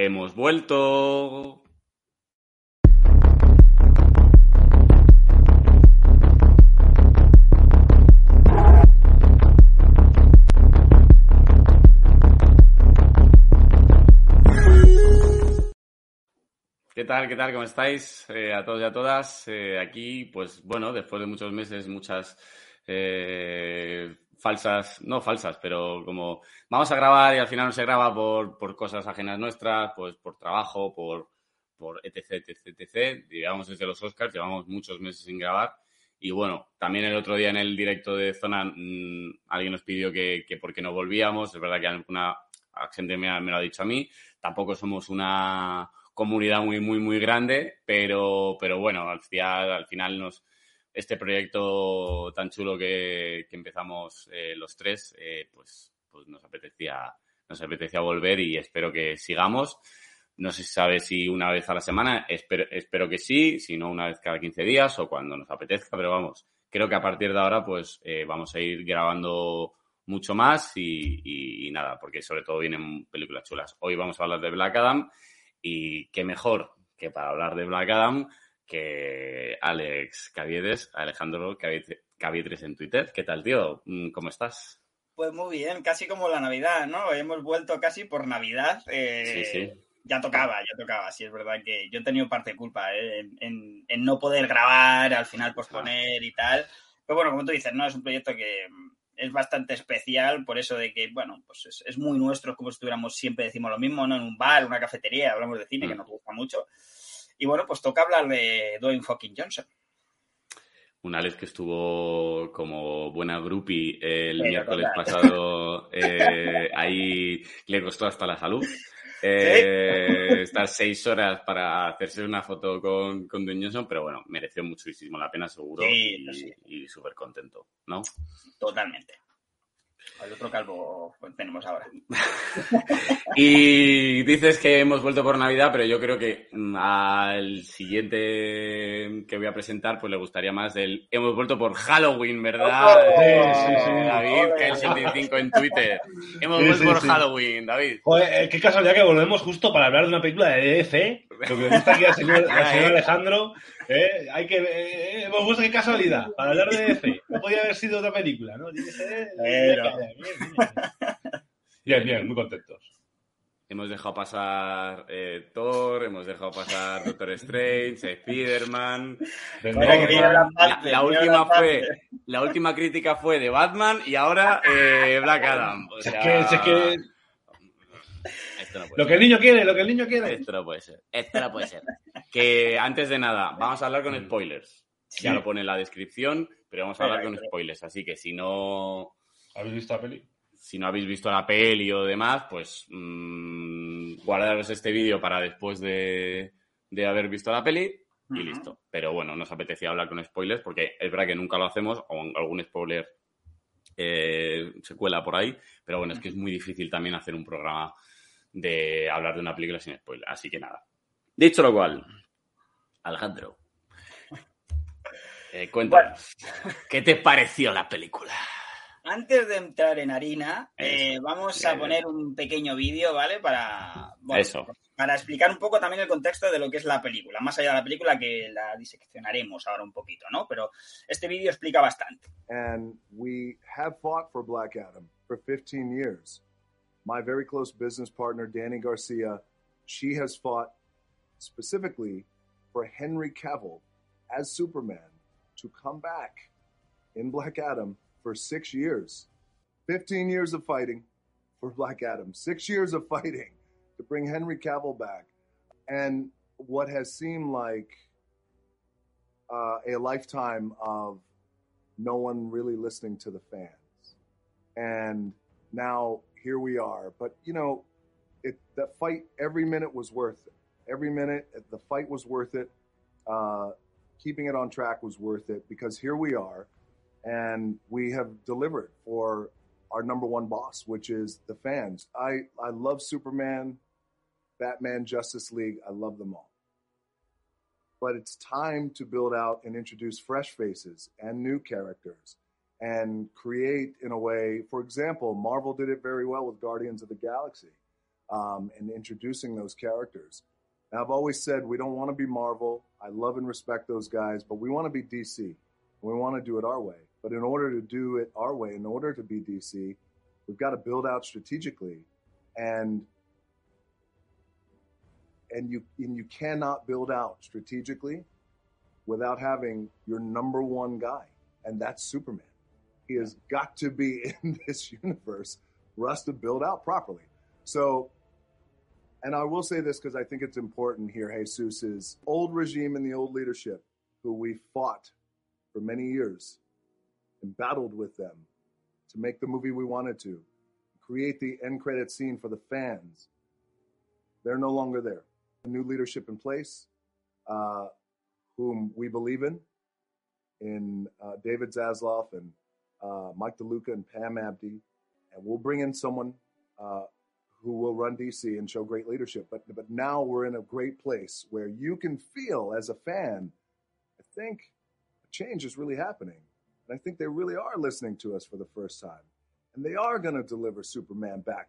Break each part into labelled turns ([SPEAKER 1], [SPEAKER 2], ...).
[SPEAKER 1] Hemos vuelto. ¿Qué tal? ¿Qué tal? ¿Cómo estáis? Eh, a todos y a todas. Eh, aquí, pues bueno, después de muchos meses, muchas eh, falsas, no falsas, pero como vamos a grabar y al final no se graba por, por cosas ajenas nuestras, pues por trabajo, por, por etc, etc, etc. Digamos desde los Oscars, llevamos muchos meses sin grabar. Y bueno, también el otro día en el directo de Zona mmm, alguien nos pidió que, que por qué no volvíamos. Es verdad que alguna gente me, me lo ha dicho a mí. Tampoco somos una comunidad muy, muy, muy grande, pero, pero bueno, al final, al final nos, este proyecto tan chulo que, empezamos eh, los tres, eh, pues, pues nos apetecía, nos apetecía volver y espero que sigamos. No se sabe si una vez a la semana, espero, que sí, si no una vez cada 15 días o cuando nos apetezca, pero vamos, creo que a partir de ahora pues eh, vamos a ir grabando mucho más y, y, nada, porque sobre todo vienen películas chulas. Hoy vamos a hablar de Black Adam y qué mejor que para hablar de Black Adam que Alex Caviedes, Alejandro Caviedes en Twitter. ¿Qué tal, tío? ¿Cómo estás?
[SPEAKER 2] Pues muy bien, casi como la Navidad, ¿no? Hemos vuelto casi por Navidad. Eh,
[SPEAKER 1] sí, sí.
[SPEAKER 2] Ya tocaba, ya tocaba. Sí, es verdad que yo he tenido parte de culpa ¿eh? en, en, en, no poder grabar, al final posponer y tal. Pero bueno, como tú dices, ¿no? Es un proyecto que es bastante especial por eso de que, bueno, pues es, es, muy nuestro, como si estuviéramos siempre decimos lo mismo, ¿no? En un bar, una cafetería, hablamos de cine, mm. que nos gusta mucho. Y bueno, pues toca hablar de Dwayne fucking Johnson.
[SPEAKER 1] Un Alex que estuvo como buena groupie el sí, miércoles total. pasado, eh, ahí le costó hasta la salud. Eh, ¿Sí? estar seis horas para hacerse una foto con, con Johnson, pero bueno, mereció muchísimo la pena, seguro,
[SPEAKER 2] sí,
[SPEAKER 1] y,
[SPEAKER 2] sí.
[SPEAKER 1] y súper contento, ¿no?
[SPEAKER 2] Totalmente. El otro calvo tenemos ahora.
[SPEAKER 1] y dices que hemos vuelto por Navidad, pero yo creo que mm, al siguiente que voy a presentar, pues le gustaría más el hemos vuelto por Halloween, ¿verdad?
[SPEAKER 2] Oh,
[SPEAKER 1] sí, sí, sí. David, que el 75 en Twitter. Hemos sí, vuelto por Halloween, David.
[SPEAKER 3] Joder, eh, qué casualidad que volvemos justo para hablar de una película de DC. Lo que le gusta aquí al señor, al señor Alejandro. Eh, hay que, eh, hemos gusta qué casualidad, para hablar de DC. No podía haber sido otra película, ¿no? Tiene que ser. Pero... Bien, bien, bien, bien, muy contentos.
[SPEAKER 1] Hemos dejado pasar eh, Thor, hemos dejado pasar Doctor Strange, Spider-Man. La, la, la, última fue, la última crítica fue de Batman y ahora eh, Black Adam. O sea,
[SPEAKER 3] es que, es que... No lo que el niño quiere, lo que el niño quiere.
[SPEAKER 1] Esto no puede ser. Esto no puede ser. que antes de nada, vamos a hablar con spoilers. Sí. Ya lo pone en la descripción, pero vamos a hablar con spoilers. Así que si no.
[SPEAKER 3] ¿Habéis visto la peli?
[SPEAKER 1] si no habéis visto la peli o demás, pues mmm, guardaros este vídeo para después de, de, haber visto la peli y uh -huh. listo. Pero bueno, nos apetecía hablar con spoilers porque es verdad que nunca lo hacemos o algún spoiler eh, se cuela por ahí, pero bueno, es que es muy difícil también hacer un programa de hablar de una película sin spoiler. Así que nada. Dicho lo cual, Alejandro, eh, cuéntanos, bueno. ¿qué te pareció la película?
[SPEAKER 2] antes de entrar en harina, eh, vamos a poner un pequeño vídeo, ¿vale? Para,
[SPEAKER 1] bueno, Eso.
[SPEAKER 2] para explicar un poco también el contexto de lo que es la película, más allá de la película que la diseccionaremos ahora un poquito, ¿no? Pero este vídeo explica bastante.
[SPEAKER 4] And we have fought for Black Adam for 15 years. My very close business partner, Danny Garcia, she has fought specifically for Henry Cavill as Superman to come back in Black Adam for six years. 15 years of fighting for Black Adam, six years of fighting to bring Henry Cavill back. And what has seemed like uh, a lifetime of no one really listening to the fans. And now here we are. But, you know, it, that fight, every minute was worth it. Every minute, the fight was worth it. Uh, keeping it on track was worth it because here we are and we have delivered for our number one boss, which is the fans. I, I love Superman, Batman, Justice League. I love them all. But it's time to build out and introduce fresh faces and new characters and create in a way, for example, Marvel did it very well with Guardians of the Galaxy. um, and introducing those characters. I've always said we don't want to be Marvel. I love and respect those guys, but we want to be DC. We want to do it our way. But in order to do it our way, in order to be DC, we've got to build out strategically, and and you and you cannot build out strategically without having your number one guy, and that's Superman. He has got to be in this universe for us to build out properly. So, and I will say this because I think it's important here, Jesus, is old regime and the old leadership who we fought for many years and battled with them to make the movie we wanted to, create the end credit scene for the fans. They're no longer there. New leadership in place, uh, whom we believe in, in uh, David Zasloff and uh, Mike DeLuca and Pam Abdi, and we'll bring in someone uh, who will run DC and show great leadership. But but now we're in a great place where you can feel as a fan, I think a change is really happening, and I think they really are listening to us for the first time, and they are going to deliver Superman back.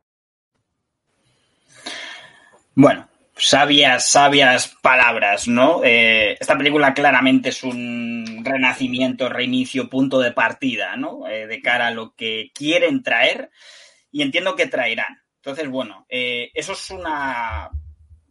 [SPEAKER 2] Bueno, sabias, sabias palabras, ¿no? Eh, esta película claramente es un renacimiento, reinicio, punto de partida, ¿no? Eh, de cara a lo que quieren traer y entiendo que traerán. Entonces, bueno, eh, eso es una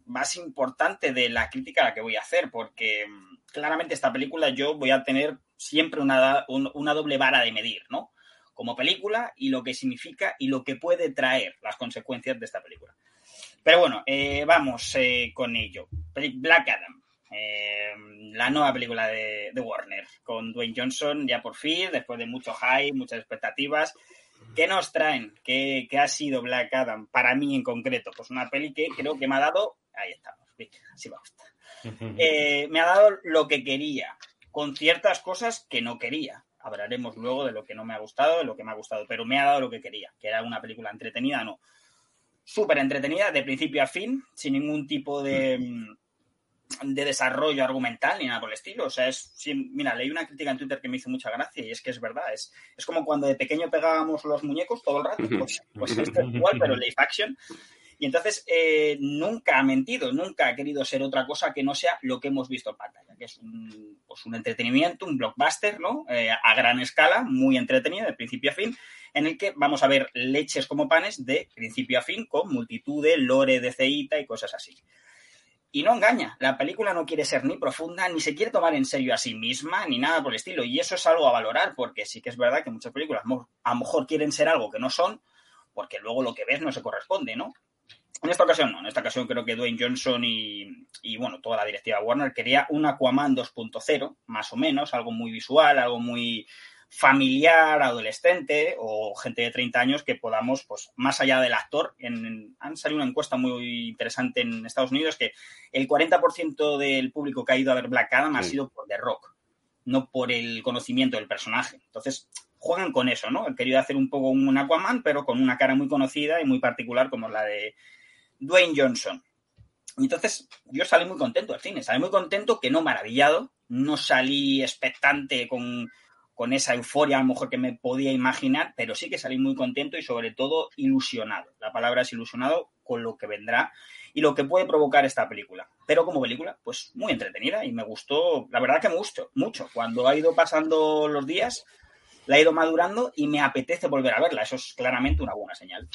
[SPEAKER 2] base importante de la crítica a la que voy a hacer, porque mm, claramente esta película yo voy a tener siempre una, una doble vara de medir, ¿no? Como película y lo que significa y lo que puede traer las consecuencias de esta película. Pero bueno, eh, vamos eh, con ello. Black Adam, eh, la nueva película de, de, Warner, con Dwayne Johnson ya por fin, después de mucho hype, muchas expectativas. ¿Qué nos traen? ¿Qué, ¿Qué, ha sido Black Adam para mí en concreto? Pues una peli que creo que me ha dado, ahí estamos, así va eh, me ha dado lo que quería, con ciertas cosas que no quería. Hablaremos luego de lo que no me ha gustado, de lo que me ha gustado, pero me ha dado lo que quería, que era una película entretenida, no súper entretenida de principio a fin, sin ningún tipo de, mm, de, desarrollo argumental ni nada por el estilo. O sea, es, mira, leí una crítica en Twitter que me hizo mucha gracia y es que es verdad, es, es como cuando de pequeño pegábamos los muñecos todo el rato, pues, pues esto es igual, pero live action. Y entonces eh, nunca ha mentido, nunca ha querido ser otra cosa que no sea lo que hemos visto en pantalla, que es un, pues entretenimiento, un blockbuster, ¿no? Eh, a gran escala, muy entretenido, de principio a fin, en el que vamos a ver leches como panes de principio a fin, con multitud de lore de ceita y cosas así. Y no engaña, la película no quiere ser ni profunda, ni se quiere tomar en serio a sí misma, ni nada por el estilo. Y eso es algo a valorar, porque sí que es verdad que muchas películas a lo mejor quieren ser algo que no son, porque luego lo que ves no se corresponde, ¿no? En esta ocasión no, en esta ocasión creo que Dwayne Johnson y, y bueno, toda la directiva Warner quería un Aquaman 2.0, más o menos, algo muy visual, algo muy familiar, adolescente o gente de 30 años que podamos, pues más allá del actor, en, han salido una encuesta muy interesante en Estados Unidos que el 40% del público que ha ido a ver Black Adam ha sido por The Rock, no por el conocimiento del personaje. Entonces, juegan con eso, ¿no? Han querido hacer un poco un Aquaman, pero con una cara muy conocida y muy particular como la de Dwayne Johnson. Y entonces yo salí muy contento al cine, salí muy contento, que no maravillado, no salí expectante con, con esa euforia a lo mejor que me podía imaginar, pero sí que salí muy contento y sobre todo ilusionado. La palabra es ilusionado con lo que vendrá y lo que puede provocar esta película. Pero como película, pues muy entretenida y me gustó, la verdad que me gustó mucho. Cuando ha ido pasando los días, la ha ido madurando y me apetece volver a verla. Eso es claramente una buena señal.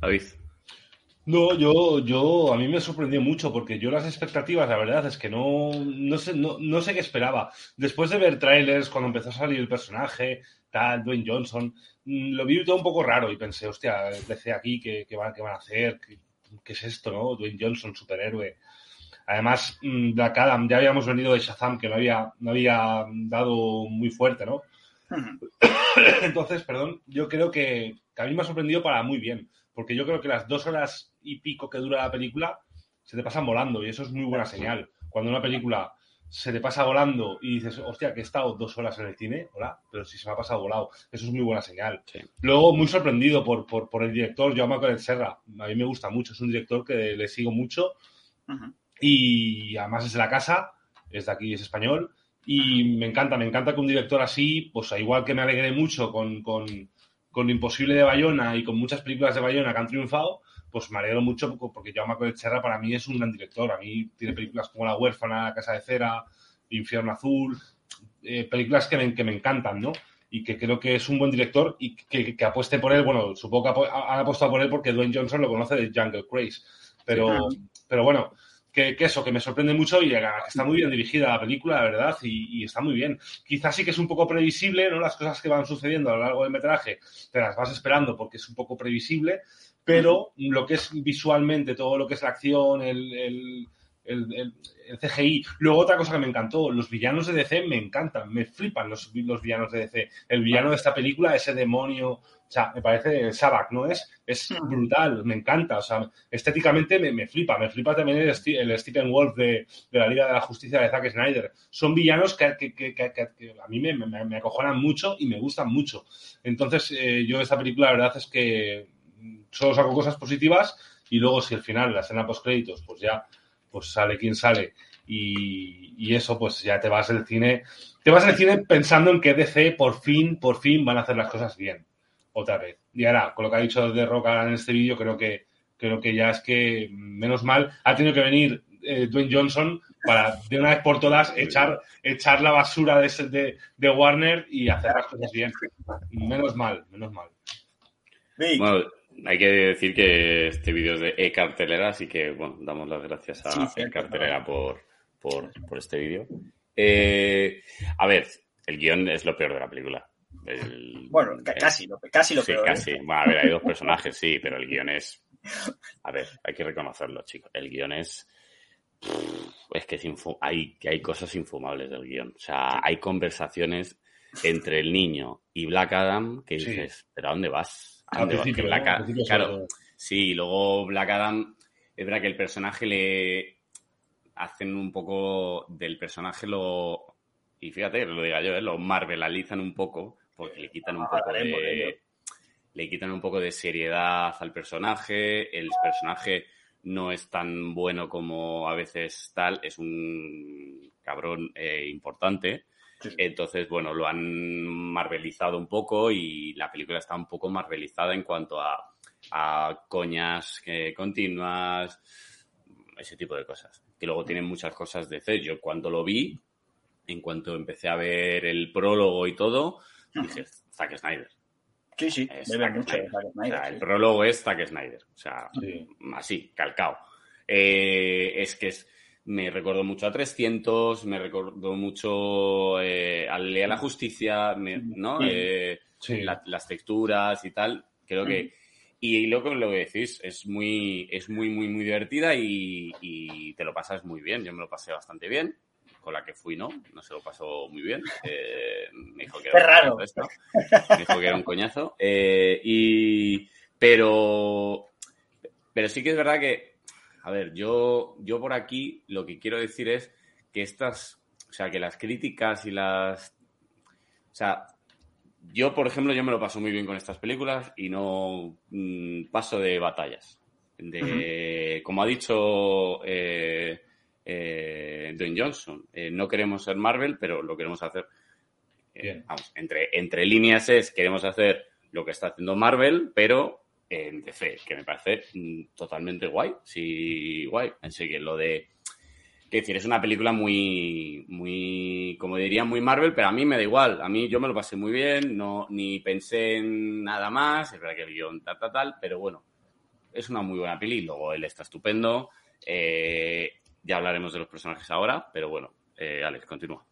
[SPEAKER 1] David.
[SPEAKER 3] No, yo, yo, a mí me sorprendió mucho porque yo las expectativas, la verdad es que no, no sé, no, no sé qué esperaba. Después de ver trailers, cuando empezó a salir el personaje, tal, Dwayne Johnson, mm, lo vi todo un poco raro y pensé, hostia, desde aquí, ¿qué, qué, van, qué van a hacer? ¿Qué, ¿Qué, es esto, no? Dwayne Johnson, superhéroe. Además, mm, Black Adam, ya habíamos venido de Shazam, que no había, no había dado muy fuerte, ¿no? Entonces, perdón, yo creo que, que a mí me ha sorprendido para muy bien porque yo creo que las dos horas y pico que dura la película se te pasan volando y eso es muy buena señal. Cuando una película se te pasa volando y dices, hostia, que he estado dos horas en el cine, hola, pero si se me ha pasado volado, eso es muy buena señal. Sí. Luego, muy sorprendido por, por, por el director, Jaume Coret Serra, a mí me gusta mucho, es un director que le sigo mucho uh -huh. y además es de la casa, es de aquí, es español y me encanta, me encanta que un director así, pues igual que me alegré mucho con, con con Imposible de Bayona y con muchas películas de Bayona que han triunfado, pues me alegro mucho porque Jaume Cherra para mí es un gran director. A mí tiene películas como La huérfana, La casa de cera, Infierno azul, eh, películas que me, que me encantan, ¿no? y que creo que es un buen director y que, que apueste por él. Bueno, supongo que han apostado por él porque Dwayne Johnson lo conoce de Jungle Craze. Pero, pero bueno, que, eso, que me sorprende mucho y está muy bien dirigida la película, la verdad, y, está muy bien. Quizás sí que es un poco previsible, ¿no? Las cosas que van sucediendo a lo largo del metraje te las vas esperando porque es un poco previsible, pero lo que es visualmente, todo lo que es la acción, el el, CGI. Luego otra cosa que me encantó, los villanos de DC me encantan, me flipan los, los villanos de DC. El villano de esta película, ese demonio, o sea, me parece Sabak, ¿no es? Es hmm. brutal, me encanta, o sea, estéticamente me, flipa, me flipa también el, el Stephen Wolf de, la Liga de la Justicia de Zack Snyder. Son villanos que, a mí me, me, acojonan mucho y me gustan mucho. Entonces, eh, yo de esta película la verdad es que solo saco cosas positivas y luego si al final, la escena post créditos, pues ya pues sale quien sale y, eso pues ya te vas al cine, te vas al cine pensando en que DC por fin, por fin van a hacer las cosas bien, otra vez. Y ahora, con lo que ha dicho de Roca en este vídeo, creo que, creo que ya es que, menos mal, ha tenido que venir eh, Dwayne Johnson para de una vez por todas echar, echar la basura de, de, Warner y hacer las cosas bien. Menos mal, menos mal.
[SPEAKER 1] Hay que decir que este vídeo es de e-cartelera, así que bueno, damos las gracias a e-cartelera por, por, este vídeo. Eh, a ver, el guion es lo peor de la película.
[SPEAKER 2] bueno, casi, lo, casi lo peor.
[SPEAKER 1] Sí, casi. ¿eh? Bueno, a ver, hay dos personajes, sí, pero el guion es. A ver, hay que reconocerlo, chicos. El guion es. Es que hay, hay cosas infumables del guion. O sea, hay conversaciones entre el niño y Black Adam que dices, ¿pero a dónde vas? Claro, sí, luego Black Adam, es verdad que el personaje le hacen un poco del personaje lo y fíjate, lo diga yo, ¿eh? lo marvelalizan un poco porque le quitan un poco de le quitan un poco de seriedad al personaje, el personaje no es tan bueno como a veces tal, es un cabrón eh, importante entonces, bueno, lo han marvelizado un poco y la película está un poco marvelizada en cuanto a, coñas eh, continuas, ese tipo de cosas. Que luego tienen muchas cosas de C. Yo cuando lo vi, en cuanto empecé a ver el prólogo y todo, dije, Zack Snyder.
[SPEAKER 2] Sí, sí, mucho
[SPEAKER 1] El prólogo es Zack Snyder. O sea, así, calcao. Eh, es que es me recordó mucho a 300, me recordó mucho eh, a Lea la Justicia, ¿no? Eh, las texturas y tal. Creo que. Y luego lo que decís, es muy, es muy, muy, muy divertida y, te lo pasas muy bien. Yo me lo pasé bastante bien. Con la que fui, ¿no? No se lo pasó muy bien. Eh, me dijo que era
[SPEAKER 2] raro.
[SPEAKER 1] Me dijo que era un coñazo. y, pero, pero sí que es verdad que a ver, yo, yo por aquí lo que quiero decir es que estas, o sea, que las críticas y las... O sea, yo, por ejemplo, yo me lo paso muy bien con estas películas y no mm, paso de batallas. De, Como ha dicho eh, eh, Dwayne Johnson, eh, no queremos ser Marvel, pero lo queremos hacer. vamos, entre, entre líneas es, queremos hacer lo que está haciendo Marvel, pero en DC, que me parece mm, totalmente guay. Sí, guay. Así que lo de. Que decir, es una película muy, muy, como diría, muy Marvel, pero a mí me da igual. A mí yo me lo pasé muy bien, no, ni pensé en nada más. Es verdad que el guion tal, tal, tal, pero bueno, es una muy buena peli. Luego él está estupendo. Eh, ya hablaremos de los personajes ahora, pero bueno, eh, Alex, continúa.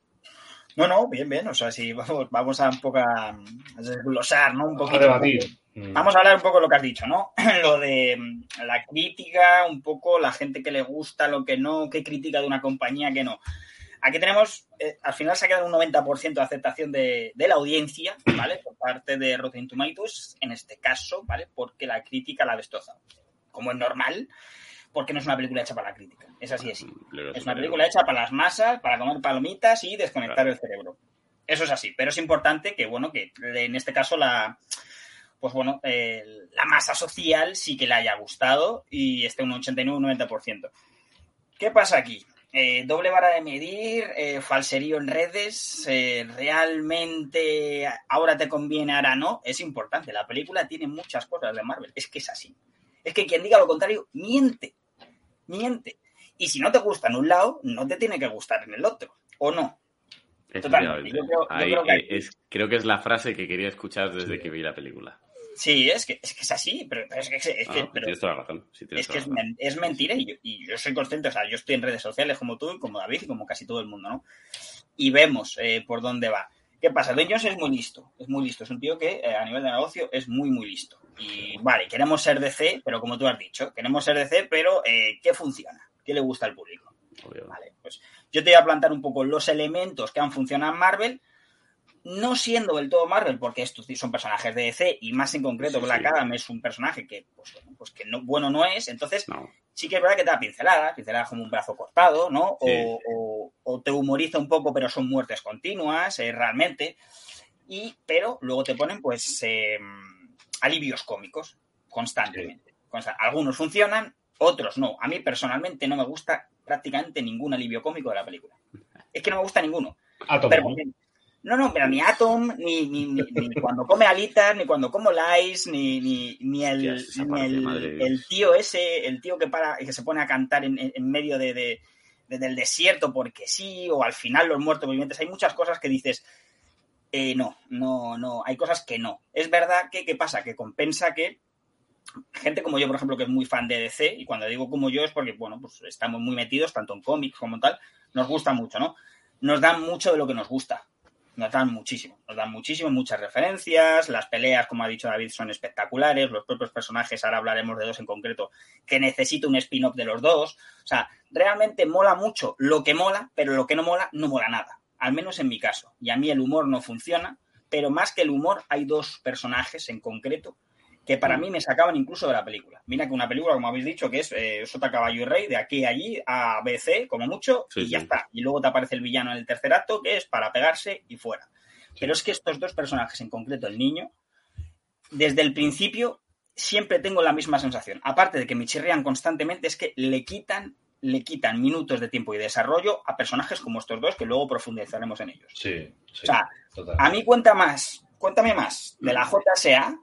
[SPEAKER 2] No, no, bien, bien. O sea, si vamos, vamos a un poco a, desglosar, ¿no? Un poquito.
[SPEAKER 3] A debatir.
[SPEAKER 2] Mm. Vamos a hablar un poco de lo que has dicho, ¿no? lo de mm, la crítica, un poco la gente que le gusta, lo que no, qué crítica de una compañía, que no. Aquí tenemos, eh, al final se ha quedado un 90% de aceptación de, la audiencia, ¿vale? Por parte de Rotten Tomatoes, en este caso, ¿vale? Porque la crítica la ha destrozado. Como es normal, porque no es una película hecha para la crítica. Es así es. Es una película hecha para las masas, para comer palomitas y desconectar el cerebro. Eso es así. Pero es importante que, bueno, que en este caso la pues bueno, la masa social sí que le haya gustado y esté un 89 un 90%. ¿Qué pasa aquí? eh, doble vara de medir, eh, falserío en redes, eh, realmente ahora te conviene, ahora no, es importante. La película tiene muchas cosas de Marvel, es que es así. Es que quien diga lo contrario, miente, miente. Y si no te gusta en un lado, no te tiene que gustar en el otro, ¿o no?
[SPEAKER 1] Totalmente. Yo creo, yo creo, que es, creo que es la frase que quería escuchar desde que vi la película.
[SPEAKER 2] Sí, es que, es que es así, pero, es que, es que,
[SPEAKER 1] ah, tienes toda la razón. Sí,
[SPEAKER 2] es
[SPEAKER 1] que
[SPEAKER 2] es, es, mentira y yo, y yo, soy consciente, o sea, yo estoy en redes sociales como tú y como David y como casi todo el mundo, ¿no? Y vemos eh, por dónde va. ¿Qué pasa? Dwayne Johnson es muy listo, es muy listo, es un tío que eh, a nivel de negocio es muy, muy listo. Y vale, queremos ser DC, pero como tú has dicho, queremos ser DC, pero eh, ¿qué funciona? ¿Qué le gusta al público?
[SPEAKER 1] Obvio.
[SPEAKER 2] Vale, pues yo te voy a plantar un poco los elementos que han funcionado en Marvel, no siendo del todo Marvel, porque estos son personajes de DC y más en concreto
[SPEAKER 1] Sí,
[SPEAKER 2] Black
[SPEAKER 1] sí.
[SPEAKER 2] Adam es un personaje que, pues, bueno, pues que no, bueno no es, entonces
[SPEAKER 1] No.
[SPEAKER 2] sí que es verdad que te da pinceladas, pinceladas como un brazo cortado, ¿no?
[SPEAKER 1] Sí.
[SPEAKER 2] O, o- o te humoriza un poco, pero son muertes continuas, eh, realmente. Y, pero luego te ponen, pues, eh, alivios cómicos constantemente. Consta- Algunos funcionan, otros no. A mí personalmente no me gusta prácticamente ningún alivio cómico de la película. Es que no me gusta ninguno.
[SPEAKER 3] Átomo,
[SPEAKER 2] Pero.
[SPEAKER 3] No,
[SPEAKER 2] no, pero ni Atom, ni, ni, ni- ni cuando come alitas, ni cuando como lice, ni, el,
[SPEAKER 1] parte,
[SPEAKER 2] tío ese, el tío que para que se pone a cantar en, en- medio de, de- de- del desierto porque sí, o al final los muertos vivientes. Hay muchas cosas que dices, eh, no, no, no, hay cosas que no. Es verdad que, ¿qué pasa? Que compensa que gente como yo, por ejemplo, que es muy fan de DC, y cuando digo como yo es porque, bueno, pues estamos muy metidos, tanto en cómics como tal, nos gusta mucho, ¿no? Nos dan mucho de lo que nos gusta. Nos dan muchísimo, nos dan muchísimo, muchas referencias, las peleas, como ha dicho David, son espectaculares, los propios personajes, ahora hablaremos de dos en concreto, que necesito un spin-off de los dos. O sea, realmente mola mucho lo que mola, pero lo que no mola, no mola nada. Al menos en mi caso. Y a mí el humor no funciona, pero más que el humor, hay dos personajes en concreto que para
[SPEAKER 1] Mm.
[SPEAKER 2] mí me sacaban incluso de la película. Mira que una película, como habéis dicho, que es eh, Sota, Caballo y Rey, de aquí a allí, a B, C, como mucho,
[SPEAKER 1] Sí,
[SPEAKER 2] y ya
[SPEAKER 1] sí.
[SPEAKER 2] está. Y luego te aparece el villano en el tercer acto, que es para pegarse y fuera. Pero es que estos dos personajes, en concreto el niño, desde el principio siempre tengo la misma sensación. Aparte de que me chirrían constantemente, es que le quitan, le quitan minutos de tiempo y desarrollo a personajes como estos dos, que luego profundizaremos en ellos.
[SPEAKER 3] Sí, sí.
[SPEAKER 2] O sea,
[SPEAKER 3] total.
[SPEAKER 2] a mí cuenta más, cuéntame más de la JSA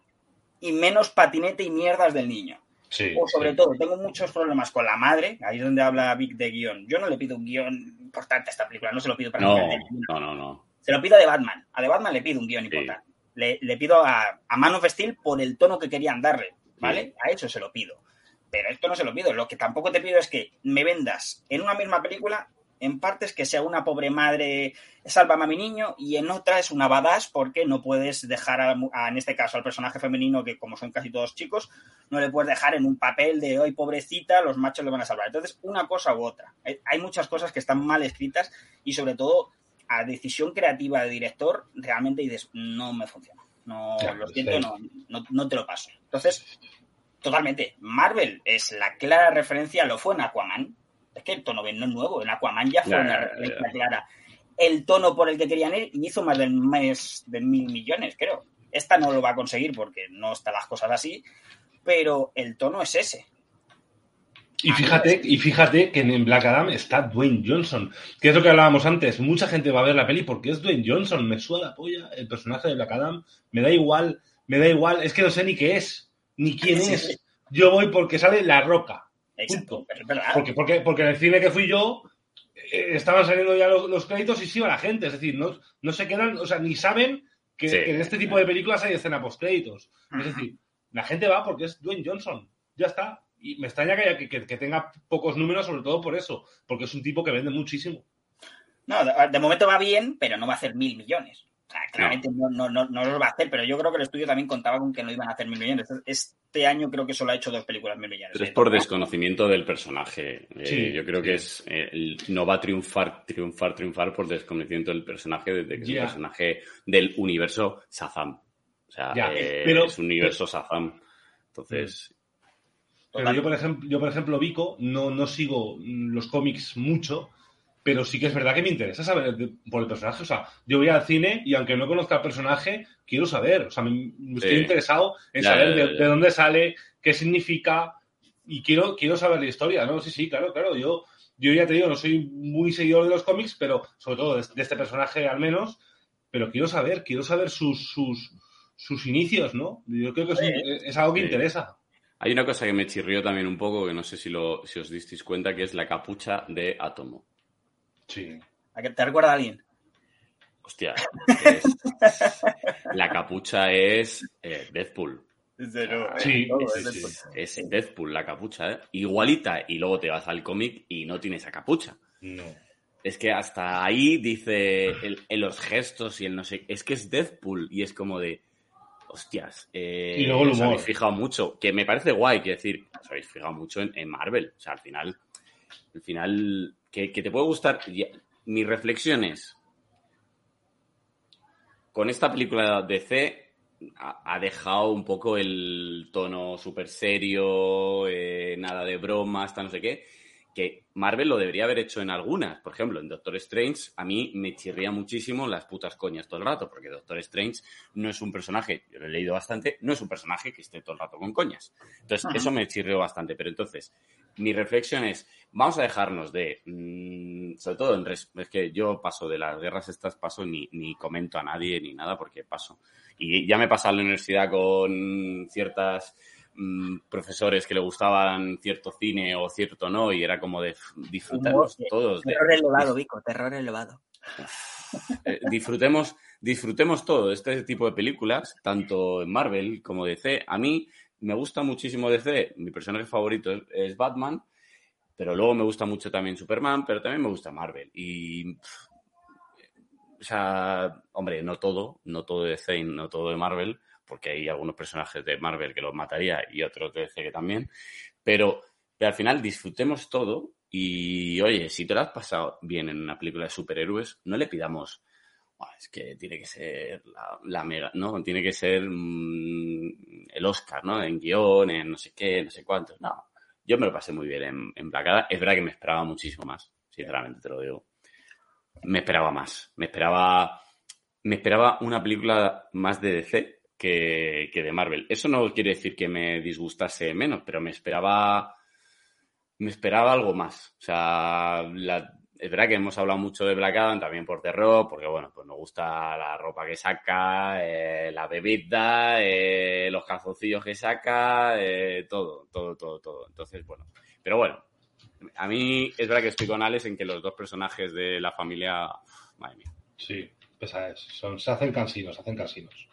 [SPEAKER 2] y menos patinete y mierdas del niño.
[SPEAKER 3] Sí,
[SPEAKER 2] O sobre
[SPEAKER 3] sí.
[SPEAKER 2] todo, tengo muchos problemas con la madre, ahí es donde habla Vic de guion. Yo no le pido un guion importante a esta película, no se lo pido para
[SPEAKER 1] No, no, no, no.
[SPEAKER 2] Se lo pido a The Batman. A The Batman le pido un guion
[SPEAKER 1] Sí.
[SPEAKER 2] importante. Le, le pido a, a Man of Steel por el tono que querían darle, ¿vale? A eso se lo pido. Pero esto no se lo pido. Lo que tampoco te pido es que me vendas en una misma película, en partes que sea una pobre madre, sálvame a mi niño, y en otra es una badass porque no puedes dejar, a, a- en este caso, al personaje femenino, que como son casi todos chicos, no le puedes dejar en un papel de hoy pobrecita, los machos le van a salvar. Entonces, una cosa u otra. Hay, muchas cosas que están mal escritas y sobre todo a decisión creativa de director, realmente dices, no me funciona. No,
[SPEAKER 3] Claro,
[SPEAKER 2] lo siento,
[SPEAKER 3] sí.
[SPEAKER 2] no, no, no te lo paso. Entonces, totalmente, Marvel es la clara referencia, lo fue en Aquaman. Es que el tono no es nuevo, en Aquaman ya fue una referencia clara. El tono por el que querían ir y hizo más del mes de mil millones, creo. Esta no lo va a conseguir porque no están las cosas así, pero el tono es ese.
[SPEAKER 3] Y fíjate, y fíjate que en Black Adam está Dwayne Johnson, que es lo que hablábamos antes. Mucha gente va a ver la peli porque es Dwayne Johnson. Me suda la polla el personaje de Black Adam. Me da igual, me da igual. Es que no sé ni qué es, ni quién es. Yo voy porque sale La Roca.
[SPEAKER 2] Exacto,
[SPEAKER 3] Punto.
[SPEAKER 2] pero es verdad.
[SPEAKER 3] Porque, porque, porque en el cine que fui yo eh, estaban saliendo ya los, los créditos y se iba la gente. Es decir, no, no se quedan, o sea, ni saben que,
[SPEAKER 1] Sí.
[SPEAKER 3] que en este tipo de películas hay escena post créditos. Es decir, la gente va porque es Dwayne Johnson. Ya está. Y me extraña que, haya- que, que- que tenga pocos números, sobre todo por eso, porque es un tipo que vende muchísimo.
[SPEAKER 2] No, de, de momento va bien, pero no va a hacer mil millones. Claramente no, no, no, no los va a hacer, pero yo creo que el estudio también contaba con que no iban a hacer mil millones. Este año creo que solo ha hecho dos películas mil millones.
[SPEAKER 1] Pero es
[SPEAKER 2] ¿eh?
[SPEAKER 1] por desconocimiento del personaje. Eh,
[SPEAKER 3] Sí,
[SPEAKER 1] yo creo
[SPEAKER 3] sí.
[SPEAKER 1] que es eh, no va a triunfar, triunfar, triunfar por desconocimiento del personaje desde que es
[SPEAKER 3] Ya.
[SPEAKER 1] un personaje del universo Shazam. O sea, eh,
[SPEAKER 3] pero-
[SPEAKER 1] es un universo Shazam. Entonces,
[SPEAKER 3] Pero yo, por ejemplo, yo, por ejemplo, Vico, no, no sigo los cómics mucho, pero sí que es verdad que me interesa saber por el personaje. O sea, yo voy al cine y aunque no conozca al personaje, quiero saber. O sea, me, me estoy
[SPEAKER 1] Sí.
[SPEAKER 3] interesado en
[SPEAKER 1] Ya,
[SPEAKER 3] saber
[SPEAKER 1] ya,
[SPEAKER 3] de,
[SPEAKER 1] ya, ya.
[SPEAKER 3] de dónde sale, qué significa y quiero, quiero saber la historia, ¿no? Sí, sí, claro, claro. Yo, yo ya te digo, no soy muy seguidor de los cómics, pero sobre todo de, de este personaje al menos, pero quiero saber, quiero saber sus, sus, sus inicios, ¿no? Yo creo que es, un- es algo que
[SPEAKER 1] Sí.
[SPEAKER 3] interesa.
[SPEAKER 1] Hay una cosa que me chirrió también un poco, que no sé si, lo, si os disteis cuenta, que es la capucha de Átomo.
[SPEAKER 3] Sí.
[SPEAKER 2] ¿A qué- ¿Te recuerda a alguien?
[SPEAKER 1] Hostia, es- la capucha es eh, Deadpool.
[SPEAKER 3] Sí,
[SPEAKER 2] todo,
[SPEAKER 3] sí,
[SPEAKER 2] es. Deadpool.
[SPEAKER 1] Es Deadpool la capucha, ¿eh? Igualita, y luego te vas al cómic y no tiene esa capucha.
[SPEAKER 3] No.
[SPEAKER 1] Es que hasta ahí dice el- en los gestos y el no sé. Es que es Deadpool y es como de. Hostias. eh,
[SPEAKER 3] Y luego el
[SPEAKER 1] os
[SPEAKER 3] humor.
[SPEAKER 1] habéis fijado mucho. Que me parece guay, quiero decir, os habéis fijado mucho en, en Marvel. O sea, al final. Al final. Que, te puede gustar. ya- Mi reflexión es. Con esta película de DC ha, dejado un poco el tono súper serio, eh, nada de broma, hasta no sé qué, que Marvel lo debería haber hecho en algunas. Por ejemplo, en Doctor Strange a mí me chirría muchísimo las putas coñas todo el rato, porque Doctor Strange no es un personaje, yo lo he leído bastante, no es un personaje que esté todo el rato con coñas. Entonces,
[SPEAKER 2] Ajá.
[SPEAKER 1] eso me chirrió bastante. Pero entonces, mi reflexión es, vamos a dejarnos de, mm, sobre todo en res- es que yo paso de las guerras estas, paso ni, ni comento a nadie ni nada porque paso. Y ya me pasa en la universidad con ciertas mm, profesores que le gustaban cierto cine o cierto no y era como de
[SPEAKER 2] Humor,
[SPEAKER 1] todos de,
[SPEAKER 2] Terror elevado, Vico, terror elevado.
[SPEAKER 1] eh, disfrutemos, disfrutemos todo este tipo de películas, tanto en Marvel como DC. A mí me gusta muchísimo DC, mi personaje favorito es, es Batman, pero luego me gusta mucho también Superman, pero también me gusta Marvel. Y, pff, o sea, hombre, no todo, no todo de DC no todo de Marvel, porque hay algunos personajes de Marvel que los mataría y otros de DC que también, pero, al final disfrutemos todo y, oye, si te lo has pasado bien en una película de superhéroes, no le pidamos, "Buah, es que tiene que ser la, mega, ¿no? Tiene que ser mm, el Oscar, ¿no? En guion, en no sé qué, no sé cuánto. No, yo me lo pasé muy bien en, en Black Adam. Es verdad que me esperaba muchísimo más, sinceramente te lo digo. Me esperaba más. Me esperaba, me esperaba una película más de DC que, de Marvel. Eso no quiere decir que me disgustase menos, pero me esperaba, me esperaba algo más. O sea, es verdad que hemos hablado mucho de Black Adam también por terror, porque bueno, pues nos gusta la ropa que saca, eh, la bebida, eh, los calzoncillos que saca, eh, todo, todo, todo, todo. Entonces, bueno, pero bueno, a mí es verdad que estoy con Alex en que los dos personajes de la familia, madre mía.
[SPEAKER 3] Sí, pesadas. Son, se hacen cansinos, se hacen cansinos.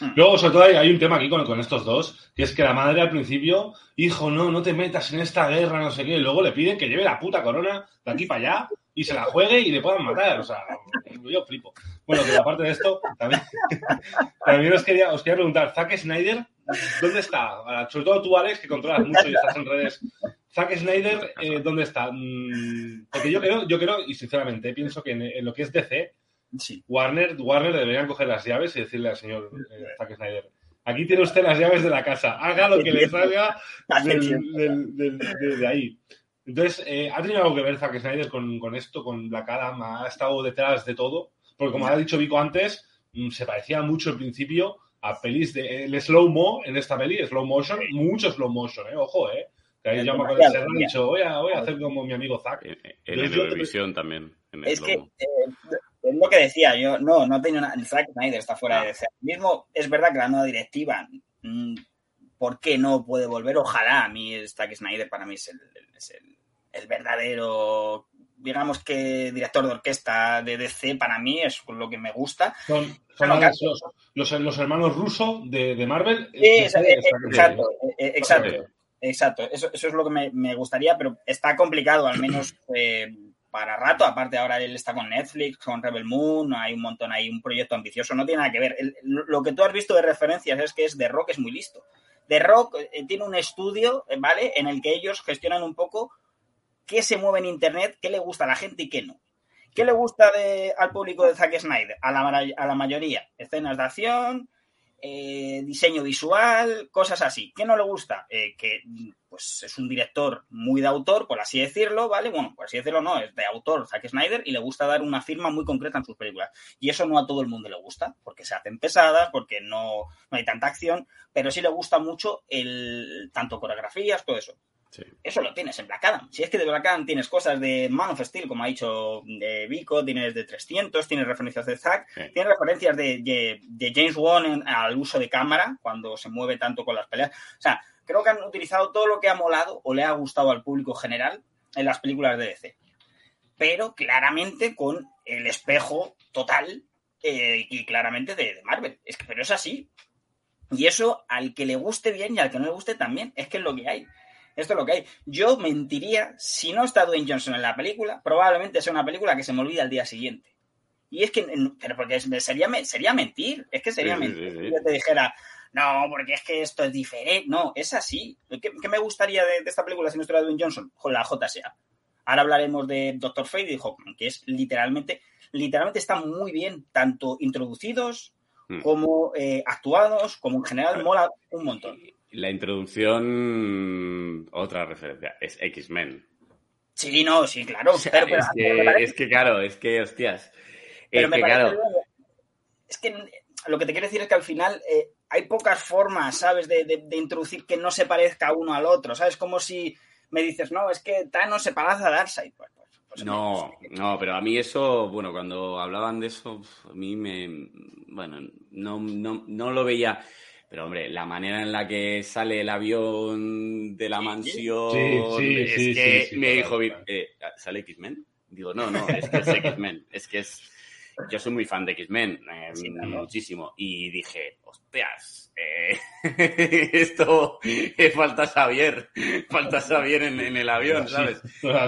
[SPEAKER 2] Hmm.
[SPEAKER 3] Luego, sobre todo, hay, hay un tema aquí con, con estos dos, que es que la madre al principio, hijo, no, no te metas en esta guerra, no sé qué, y luego le piden que lleve la puta corona de aquí para allá y se la juegue y le puedan matar. O sea, yo flipo. Bueno, que aparte de esto, también, también os, quería, os quería preguntar, Zack Snyder, ¿dónde está? Sobre todo tú, Alex, que controlas mucho y estás en redes. Zack Snyder, eh, ¿dónde está? Mm, Porque yo creo, yo creo, y sinceramente, pienso que en lo que es DC,
[SPEAKER 2] Sí.
[SPEAKER 3] Warner, Warner deberían coger las llaves y decirle al señor eh, Zack Snyder, aquí tiene usted las llaves de la casa, haga lo que le salga del- del- del- de, de ahí. Entonces, eh, ¿ha tenido algo que ver Zack Snyder con, con esto, con Black Adam? ¿Ha estado detrás de todo? Porque como ha dicho Vico antes, mm, se parecía mucho al principio a pelis de... El slow-mo en esta peli, slow motion, mucho slow motion, ¿eh? Ojo, ¿eh? Que ahí Serrano dicho, voy a, voy a hacer como mi amigo Zack.
[SPEAKER 1] En, en
[SPEAKER 3] yo-
[SPEAKER 1] Eurovisión también. En el
[SPEAKER 2] Es que eh, es lo que decía, yo no, no tengo nada. Zack Snyder está fuera
[SPEAKER 1] Ah.
[SPEAKER 2] de DC. Mismo es verdad que la nueva directiva, mm, ¿por qué no puede volver? Ojalá a mí Zack Snyder para mí es el, es el, el verdadero, digamos que director de orquesta de DC para mí es lo que me gusta.
[SPEAKER 3] Son, son
[SPEAKER 2] Bueno,
[SPEAKER 3] los, los, hermanos rusos de, de Marvel.
[SPEAKER 2] Sí,
[SPEAKER 3] Eh,
[SPEAKER 2] eh, exacto, exacto. Exacto, eso, eso es lo que me, me gustaría, pero está complicado, al menos eh, para rato. Aparte, ahora él está con Netflix, con Rebel Moon, hay un montón, hay un proyecto ambicioso, no tiene nada que ver. El- lo que tú has visto de referencias es que es The Rock es muy listo. The Rock eh, tiene un estudio, eh, ¿vale? En el que ellos gestionan un poco qué se mueve en Internet, qué le gusta a la gente y qué no. ¿Qué le gusta de- al público de Zack Snyder? A la, a la mayoría, escenas de acción, eh, diseño visual, cosas así. ¿Qué no le gusta? Eh, que pues es un director muy de autor, por así decirlo, ¿vale? Bueno, por así decirlo no, es de autor Zack Snyder y le gusta dar una firma muy concreta en sus películas. Y eso no a todo el mundo le gusta, porque se hacen pesadas, porque no, no hay tanta acción, pero sí le gusta mucho el tanto coreografías, todo eso. Eso lo tienes en Black Adam. Si es que de Black Adam tienes cosas de Man of Steel, como ha dicho de Vico, tienes de 300, tienes referencias de Zack, tienes referencias de, James Wan al uso de cámara, cuando se mueve tanto con las peleas. O sea, creo que han utilizado todo lo que ha molado o le ha gustado al público general en las películas de DC. Pero claramente con el espejo total eh, y claramente de, Marvel. Es que, pero es así. Y eso al que le guste bien y al que no le guste también. Es que es lo que hay. Esto es lo que hay. Yo mentiría, si no está Dwayne Johnson en la película, probablemente sea una película que se me olvida al día siguiente. Y es que, pero porque sería, sería mentir, es que sería mentir. Si yo te dijera, no, porque es que esto es diferente. No, es así. ¿Qué, me gustaría de, esta película si no estuviera Dwayne Johnson? Con la JSA. Ahora hablaremos de Doctor Fate y Hawkman, que es literalmente, literalmente están muy bien, tanto introducidos hmm. como eh, actuados, como en general mola un montón.
[SPEAKER 1] La introducción, otra referencia, es X-Men.
[SPEAKER 2] Sí, no, sí, claro.
[SPEAKER 1] es, que, claro, es que, hostias. es que, claro.
[SPEAKER 2] Es que lo que te quiero decir es que al final eh, hay pocas formas, ¿sabes?, de, introducir que no se parezca uno al otro, ¿sabes? Como si me dices, no, es que Thanos se parece a Darkseid. Pues, pues,
[SPEAKER 1] pues no, no, pero a mí eso, bueno, cuando hablaban de eso, a mí me, bueno, no, no, no lo veía pero hombre, la manera en la que sale el avión de la mansión es que me dijo, eh, ¿sale X-Men? Digo, no, no, es que es X-Men, es que es... Yo soy muy fan de X-Men, eh, muchísimo, y dije, hostias, eh, esto falta Xavier, falta Xavier en, el avión, ¿sabes?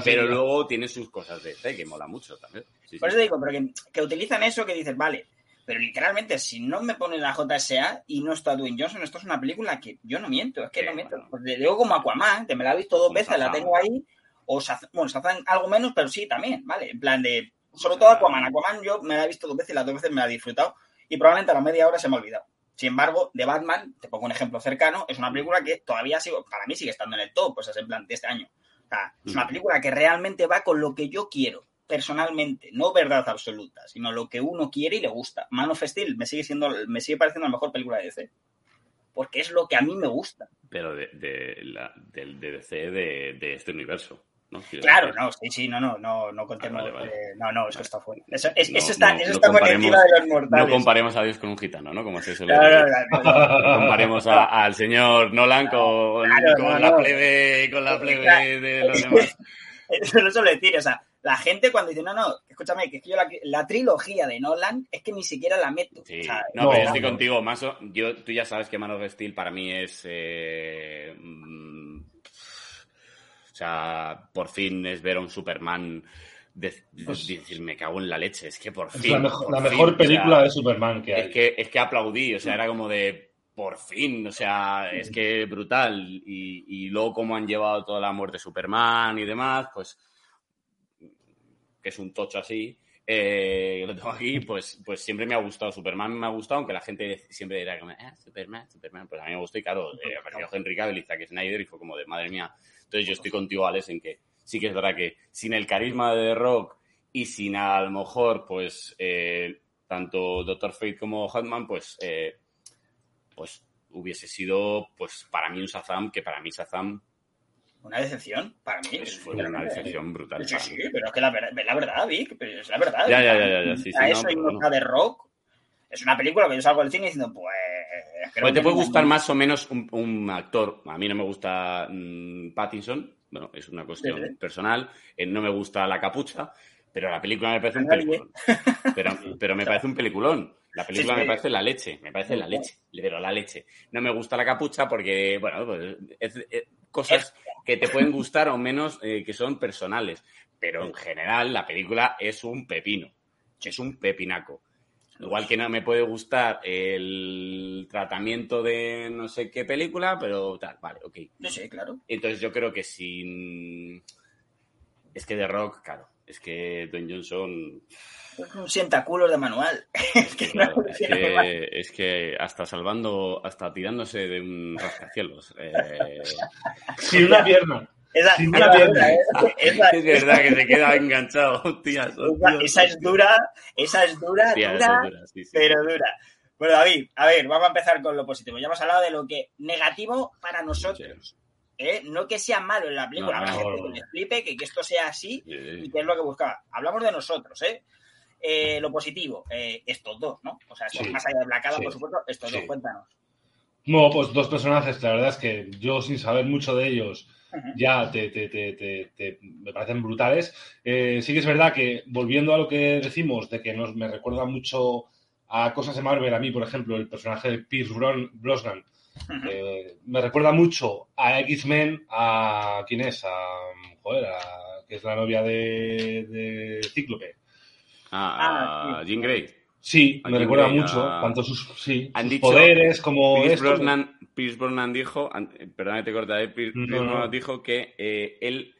[SPEAKER 1] Pero luego tiene sus cosas de que mola mucho también.
[SPEAKER 2] Por eso digo, pero que, que utilizan eso que dices, vale, pero literalmente, si no me ponen la JSA y no está Dwayne Johnson, esto es una película que yo no miento, es que no miento. Pues le digo como Aquaman, que me la he visto dos veces, la tengo ahí, o se bueno, se hacen algo menos, pero sí también, ¿vale? En plan de, sobre todo Aquaman, Aquaman yo me la he visto dos veces y las dos veces me la he disfrutado y probablemente a la media hora se me ha olvidado. Sin embargo, de Batman, te pongo un ejemplo cercano, es una película que todavía sigo, para mí sigue estando en el top, pues es en plan de este año. O sea, es una película que realmente va con lo que yo quiero personalmente, no verdad absoluta, sino lo que uno quiere y le gusta. Man of Steel me sigue siendo, me sigue pareciendo la mejor película de DC. Porque es lo que a mí me gusta.
[SPEAKER 1] Pero de, de, la, de, DC de, este universo. ¿no?
[SPEAKER 2] Claro, no, sí, sí, no, no, no, no contemos. no, no, eso está fuera. Eso, está, eso está por encima de los mortales.
[SPEAKER 1] No comparemos a Dios con un gitano, ¿no? Como se suele comparemos al señor Nolan con, con la plebe, con la plebe de los demás.
[SPEAKER 2] Eso no suele decir, o sea, la gente cuando dice, no, no, escúchame, que es que yo la, trilogía de Nolan es que ni siquiera la meto.
[SPEAKER 1] no, pero yo estoy contigo, Maso. Yo, tú ya sabes que Man of Steel para mí es... Eh, mm, o sea, por fin es ver a un Superman de, pues decir, me cago en la leche, es que por fin...
[SPEAKER 3] la mejor, película de Superman que hay.
[SPEAKER 1] Es que, es que aplaudí, o sea, era como de, por fin, o sea, es que brutal. Y, y luego cómo han llevado toda la muerte de Superman y demás, pues que es un tocho así, eh, lo tengo aquí, pues, pues siempre me ha gustado. Superman me ha gustado, aunque la gente siempre dirá como, ah, Superman, Superman. Pues a mí me gustó y claro, eh, apareció Henry Cavill y Zack Snyder y fue como de, madre mía. Entonces yo estoy contigo, Alex, en que sí que es verdad que sin el carisma de The Rock y sin a lo mejor, pues, eh, tanto Doctor Fate como Hotman, pues, eh, pues hubiese sido, pues, para mí un Shazam, que para mí Shazam
[SPEAKER 2] una decepción, para mí.
[SPEAKER 1] fue una decepción brutal.
[SPEAKER 2] Sí, sí, pero es que la, la verdad, Vic, es la verdad.
[SPEAKER 1] Ya, ya, ya, ya, sí,
[SPEAKER 2] a eso no, de rock. Es una película que yo salgo del cine diciendo, pues...
[SPEAKER 1] pues te puede gustar más o menos un, actor. A mí no me gusta mm, Pattinson, bueno, es una cuestión personal. Eh, no me gusta la capucha, pero la película me parece un peliculón. Pero, pero me parece un peliculón. La película me parece la leche, me parece la leche, pero la leche. No me gusta la capucha porque, bueno, pues, es, cosas que te pueden gustar o menos eh, que son personales. Pero en general la película es un pepino. Es un pepinaco. Igual que no me puede gustar el tratamiento de no sé qué película, pero tal, vale, ok.
[SPEAKER 2] No sé, claro.
[SPEAKER 1] Entonces yo creo que sin... Es que de rock, claro. Es que Don Johnson
[SPEAKER 2] un sientaculos de manual. es,
[SPEAKER 1] que es, que, hasta salvando, hasta tirándose de un rascacielos. Eh...
[SPEAKER 3] Sin una pierna.
[SPEAKER 2] Esa, Sin una pierna.
[SPEAKER 1] es verdad que se queda enganchado, tía,
[SPEAKER 2] esa, es dura, esa es dura, dura, pero dura. Bueno, David, a ver, vamos a empezar con lo positivo. Ya hemos hablado de lo que negativo para nosotros. ¿eh? No que sea malo en la película,
[SPEAKER 1] No,
[SPEAKER 3] no,
[SPEAKER 2] gente
[SPEAKER 3] no.
[SPEAKER 2] que que, que esto sea así
[SPEAKER 1] Sí.
[SPEAKER 2] y que es lo que buscaba. Hablamos de nosotros, ¿eh? Eh, lo positivo, eh, estos dos, ¿no? O sea,
[SPEAKER 3] Sí,
[SPEAKER 2] más allá de Black Adam,
[SPEAKER 3] sí,
[SPEAKER 2] por supuesto, estos
[SPEAKER 3] sí.
[SPEAKER 2] dos, cuéntanos.
[SPEAKER 3] No, pues dos personajes, la verdad es que yo sin saber mucho de ellos ya te, te- te- me parecen brutales. Eh, sí que es verdad que volviendo a lo que decimos, de que nos, me recuerda mucho a cosas de Marvel, a mí, por ejemplo, el personaje de Pierce Brosnan, eh, me recuerda mucho a X-Men, a quién es, a joder, a- que es la novia de, de Cíclope.
[SPEAKER 1] Ah, a Jean Grey.
[SPEAKER 3] Sí,
[SPEAKER 1] A
[SPEAKER 3] me
[SPEAKER 1] Jean
[SPEAKER 3] recuerda
[SPEAKER 1] Grey,
[SPEAKER 3] mucho,
[SPEAKER 1] a-
[SPEAKER 3] tanto sus, sí,
[SPEAKER 1] Han
[SPEAKER 3] sus
[SPEAKER 1] dicho-
[SPEAKER 3] poderes como
[SPEAKER 1] Pierce
[SPEAKER 3] esto.
[SPEAKER 1] Brosnan, Pierce Brosnan dijo, perdona que te corta, eh, Pierce
[SPEAKER 3] No,
[SPEAKER 1] Pierce
[SPEAKER 3] no.
[SPEAKER 1] Brosnan dijo que eh, él,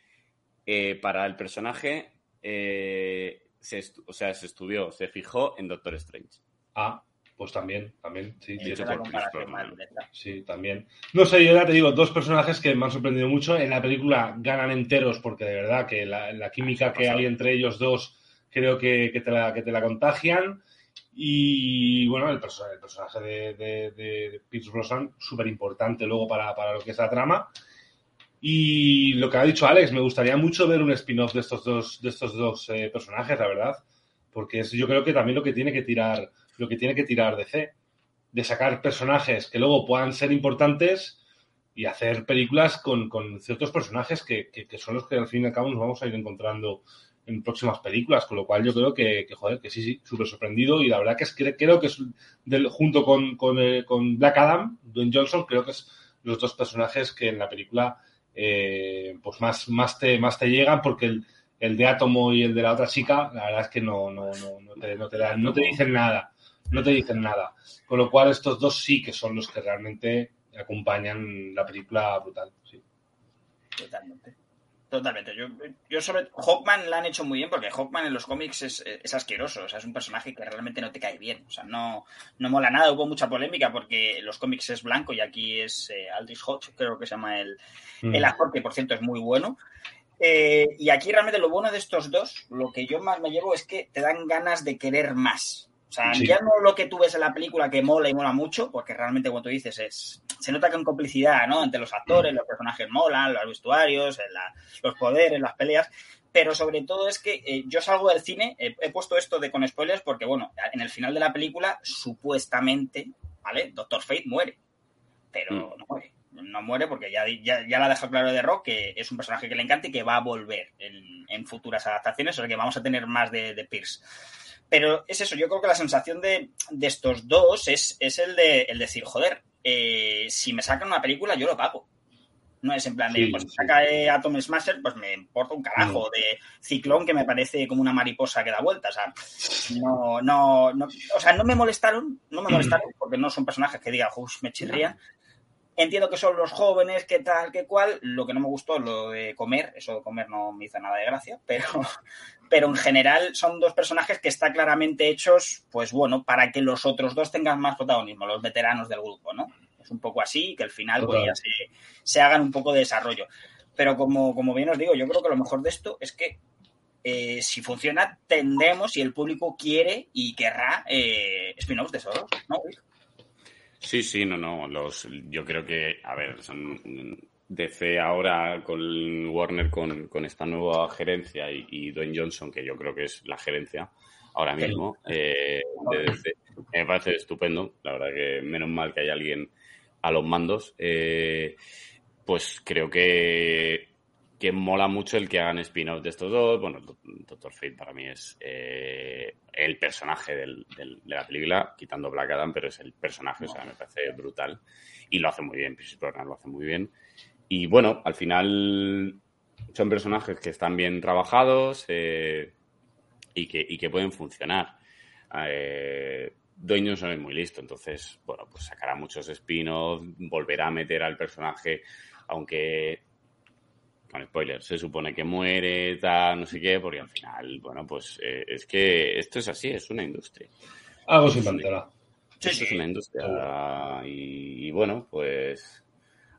[SPEAKER 1] eh, para el personaje, eh, se, o sea, se estudió, se fijó en Doctor Strange.
[SPEAKER 3] Ah, pues también, también, sí, sí,
[SPEAKER 1] por Brosnan.
[SPEAKER 3] sí, también. No sé, yo ya te digo, dos personajes que me han sorprendido mucho. En la película ganan enteros porque de verdad que la, la química que hay entre ellos dos creo que, que te, la, que te la contagian. Y bueno, el, perso- el personaje de, de, de Pierce Brosnan, súper importante luego para, para lo que es la trama. Y lo que ha dicho Alex, me gustaría mucho ver un spin-off de estos dos, de estos dos eh, personajes, la verdad. Porque es, yo creo que también lo que tiene que tirar, lo que tiene que tirar DC, de sacar personajes que luego puedan ser importantes y hacer películas con, con ciertos personajes que, que- que son los que al fin y al cabo nos vamos a ir encontrando en próximas películas, con lo cual yo creo que, joder, que sí, sí, súper sorprendido y la verdad que es que creo que es del, junto con, eh, con Black Adam, Dwayne Johnson, creo que es los dos personajes que en la película eh, pues más, más, te, más te llegan porque el, el de Átomo y el de la otra chica, la verdad es que no, no, no, no, te, no, te, dan- no te dicen nada, no te dicen nada. Con lo cual estos dos sí que son los que realmente acompañan la película brutal. Sí.
[SPEAKER 2] Totalmente. Totalmente. Yo, yo sobre Hawkman la han hecho muy bien porque Hawkman en los cómics es, es asqueroso. O sea, es un personaje que realmente no te cae bien. O sea, no, no mola nada. Hubo mucha polémica porque en los cómics es blanco y aquí es eh, Aldrich Hodge, creo que se llama el,
[SPEAKER 3] Mm.
[SPEAKER 2] el actor, que por cierto es muy bueno. Eh, y aquí realmente lo bueno de estos dos, lo que yo más me llevo es que te dan ganas de querer más. O sea,
[SPEAKER 3] Sí.
[SPEAKER 2] ya no lo que tú ves en la película que mola y mola mucho, porque realmente, como tú dices, es, se nota que hay complicidad, ¿no? Entre los actores, los personajes molan, los vestuarios, la- los poderes, las peleas. Pero sobre todo es que eh, yo salgo del cine, eh, he puesto esto de con spoilers porque, bueno, en el final de la película, supuestamente, ¿vale? Doctor Fate muere. Pero
[SPEAKER 1] Mm.
[SPEAKER 2] no muere. No muere porque ya, ya, ya la ha dejado claro de Rock que es un personaje que le encanta y que va a volver en, en futuras adaptaciones, o sea que vamos a tener más de, de Pierce. Pero es eso, yo creo que la sensación de, de estos dos es, es el, de, el decir, joder, eh, si me sacan una película, yo lo pago. No es en plan de,
[SPEAKER 3] Sí,
[SPEAKER 2] pues
[SPEAKER 3] sí.
[SPEAKER 2] saca de Atom Smasher, pues me importa un carajo.
[SPEAKER 3] Mm.
[SPEAKER 2] De Ciclón, que me parece como una mariposa que da vueltas. O sea, no, no, no, o sea, no me molestaron, no me molestaron, porque no son personajes que diga, uff, me chirrían. Entiendo que son los jóvenes, que tal, que cual. Lo que no me gustó lo de comer. Eso de comer no me hizo nada de gracia. Pero, pero en general son dos personajes que están claramente hechos, pues bueno, para que los otros dos tengan más protagonismo, los veteranos del grupo, ¿no? Es un poco así, que al final pues, ya se, hagan un poco de desarrollo. Pero como, como bien os digo, yo creo que lo mejor de esto es que eh, si funciona, tendremos, si el público quiere y querrá, eh, spin-offs de esos dos, ¿no?
[SPEAKER 1] Sí, sí, no, no. Los, yo creo que, a ver, son DC ahora con Warner con, con esta nueva gerencia y, y Dwayne Johnson, que yo creo que es la gerencia ahora mismo eh, de DC. Me parece estupendo. La verdad que menos mal que hay alguien a los mandos. Eh, pues creo que, que mola mucho el que hagan spin-off de estos dos. Bueno, Doctor Fate para mí es eh, el personaje de la película, quitando Black Adam, pero es el personaje, o sea, me parece brutal. Y lo hace muy bien, Pierce Brosnan lo hace muy bien. Y bueno, al final son personajes que están bien trabajados eh, y, que, pueden funcionar. Eh, Johnson es muy listo, entonces, bueno, pues sacará muchos spin-offs, volverá a meter al personaje, aunque con spoilers, se supone que muere, tal, no sé qué, porque al final, bueno, pues eh, es que esto es así, es una industria.
[SPEAKER 3] Algo sin pantera.
[SPEAKER 2] Sí,
[SPEAKER 1] es una industria. Y, y bueno, pues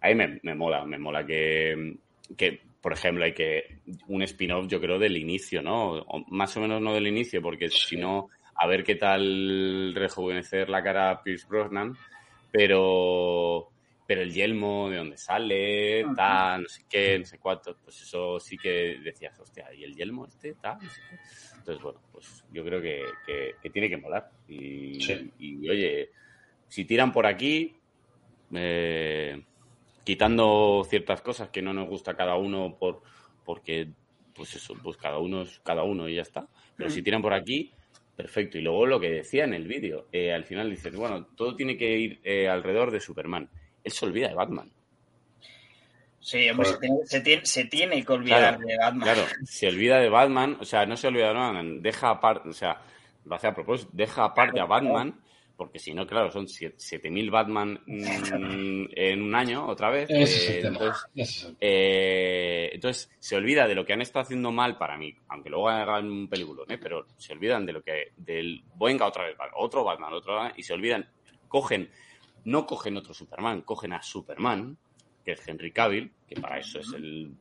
[SPEAKER 1] ahí me, me mola, me mola que, que, por ejemplo, hay que un spin-off, yo creo, del inicio, ¿no? O más o menos no del inicio, porque si no, a ver qué tal rejuvenecer la cara a Pierce Brosnan, pero pero el yelmo de dónde sale, tal, no sé qué, no sé cuánto, pues eso sí que decías, hostia, ¿y el yelmo este, tal? No sé qué. Entonces, bueno, pues yo creo que, que, tiene que molar. Y, y, oye, si tiran por aquí, eh, quitando ciertas cosas que no nos gusta cada uno por porque pues eso, pues cada uno es cada uno y ya está. Pero si tiran por aquí, perfecto. Y luego lo que decía en el vídeo, eh, al final dices, bueno, todo tiene que ir eh, alrededor de Superman él se olvida de Batman.
[SPEAKER 2] Sí, hombre, se, tiene, se, tiene, que olvidar de Batman.
[SPEAKER 1] Claro, se olvida de Batman, o sea, no se olvida de Batman, deja aparte, o sea, lo hace a propósito, deja aparte a Batman, porque si no, claro, son 7.000 Batman mm, en un año, otra vez. Eh, entonces, eh, entonces, se olvida de lo que han estado haciendo mal para mí, aunque luego hagan un película, ¿eh? pero se olvidan de lo que, del, venga otra vez, otro Batman, otro Batman, y se olvidan, cogen no cogen otro Superman, cogen a Superman, que es Henry Cavill, que para eso es el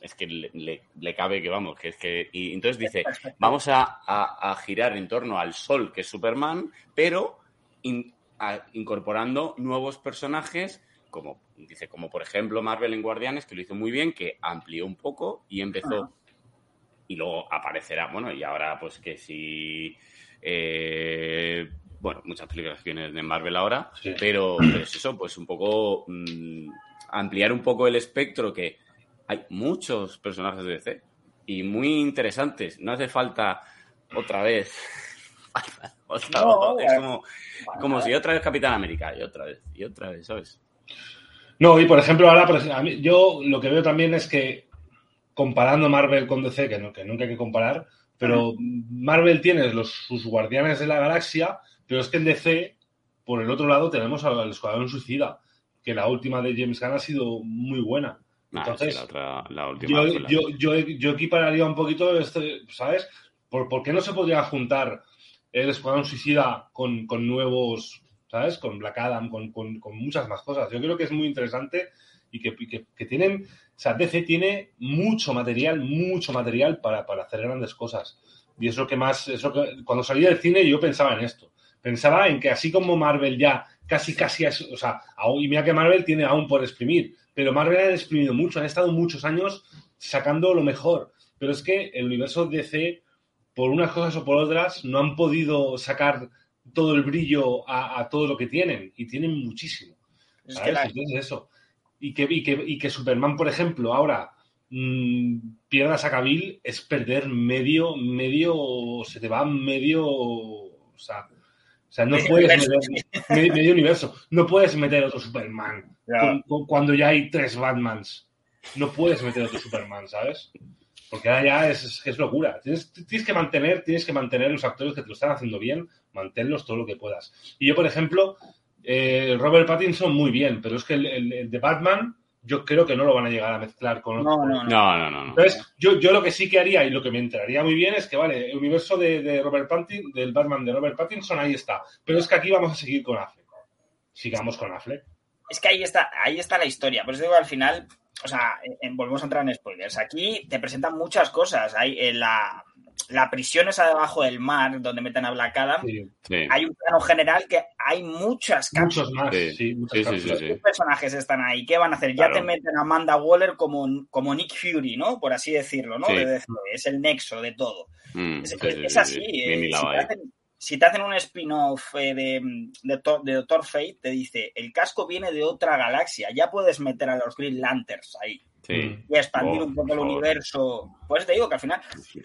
[SPEAKER 1] es que le, cabe que vamos, que es que. Y entonces dice, vamos a, girar en torno al sol, que es Superman, pero incorporando nuevos personajes, como dice, como por ejemplo Marvel en Guardianes, que lo hizo muy bien, que amplió un poco y empezó. Y luego aparecerá, bueno, y ahora pues que si. Eh, bueno, muchas películas vienen de Marvel ahora, pero, es eso, pues un poco mm, ampliar un poco el espectro que hay muchos personajes de DC y muy interesantes. No hace falta otra vez. otra, es como, como si otra vez Capitán América y otra vez y otra vez, ¿sabes?
[SPEAKER 3] No, y por ejemplo, ahora yo lo que veo también es que comparando Marvel con DC, que, no, que nunca hay que comparar, pero Marvel tiene los, sus guardianes de la galaxia pero es que en DC, por el otro lado, tenemos al Escuadrón Suicida, que la última de James Gunn ha sido muy buena. Entonces, yo, equipararía un poquito, este, ¿sabes? ¿Por, qué no se podría juntar el Escuadrón Suicida con, nuevos, ¿sabes? Con Black Adam, con, muchas más cosas. Yo creo que es muy interesante y que, tienen, o sea, DC tiene mucho material, mucho material para, para hacer grandes cosas. Y es lo que más, es que, cuando salí del cine yo pensaba en esto pensaba en que así como Marvel ya casi, casi, o sea, y mira que Marvel tiene aún por exprimir, pero Marvel ha exprimido mucho, han estado muchos años sacando lo mejor, pero es que el universo DC, por unas cosas o por otras, no han podido sacar todo el brillo a, todo lo que tienen, y tienen muchísimo. ¿sabes? Entonces eso. Y que, y, que, y que Superman, por ejemplo, ahora mmm, pierdas a Cavill es perder medio, medio, se te va medio, o sea, o sea, no puedes meter medio, universo. No puedes meter otro Superman cuando ya hay tres Batmans. No puedes meter otro Superman, ¿sabes? Porque ahora ya es, es locura. Tienes, tienes, que mantener, tienes que mantener los actores que te lo están haciendo bien, manténlos todo lo que puedas. Y yo, por ejemplo, eh, Robert Pattinson muy bien, pero es que el de Batman yo creo que no lo van a llegar a mezclar con
[SPEAKER 2] No, no,
[SPEAKER 1] no. no,
[SPEAKER 3] Entonces, yo, yo lo que sí que haría y lo que me enteraría muy bien es que, vale, el universo de, Robert Pattinson, del Batman de Robert Pattinson, ahí está. Pero es que aquí vamos a seguir con Affleck. Sigamos con Affleck.
[SPEAKER 2] Es que ahí está, ahí está la historia. Por eso digo, al final, o sea, volvemos a entrar en spoilers. Aquí te presentan muchas cosas. Hay en la, la prisión esa debajo del mar, donde meten a Black Adam, hay un plano general que hay muchas
[SPEAKER 3] Muchos más, sí,
[SPEAKER 2] ¿Qué personajes están ahí? ¿Qué van a hacer? Ya te meten a Amanda Waller como, como Nick Fury, ¿no? Por así decirlo, ¿no? Es el nexo de todo. Mm, es, así. Eh, si, te hacen, un spin-off eh, de, de, de Doctor Fate, te dice, el casco viene de otra galaxia, ya puedes meter a los Green Lanterns ahí. Y expandir un poco el universo. Pues te digo que al final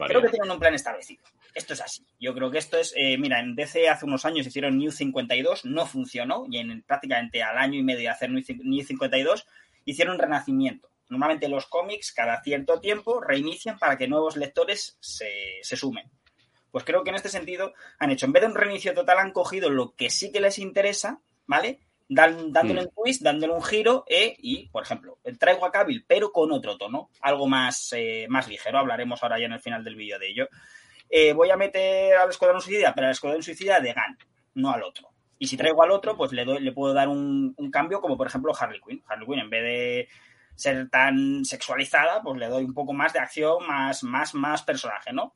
[SPEAKER 2] creo que tienen un plan establecido. Esto es así. Yo creo que esto es. Eh, mira, en DC hace unos años hicieron New 52, no funcionó. Y en prácticamente al año y medio de hacer New 52 hicieron renacimiento. Normalmente los cómics, cada cierto tiempo, reinician para que nuevos lectores se, se sumen. Pues creo que en este sentido han hecho, en vez de un reinicio total, han cogido lo que sí que les interesa, ¿vale? Dándole hmm. un twist, dándole un giro e, y, por ejemplo, traigo a Cavill, pero con otro tono, algo más, eh, más ligero. Hablaremos ahora ya en el final del vídeo de ello. Eh, voy a meter al Escuadrón Suicida, pero al Escuadrón Suicida de Gun, no al otro. Y si traigo al otro, pues le, doy, le puedo dar un, cambio, como por ejemplo Harley Quinn. Harley Quinn, en vez de ser tan sexualizada, pues le doy un poco más de acción, más, más, más personaje, ¿no?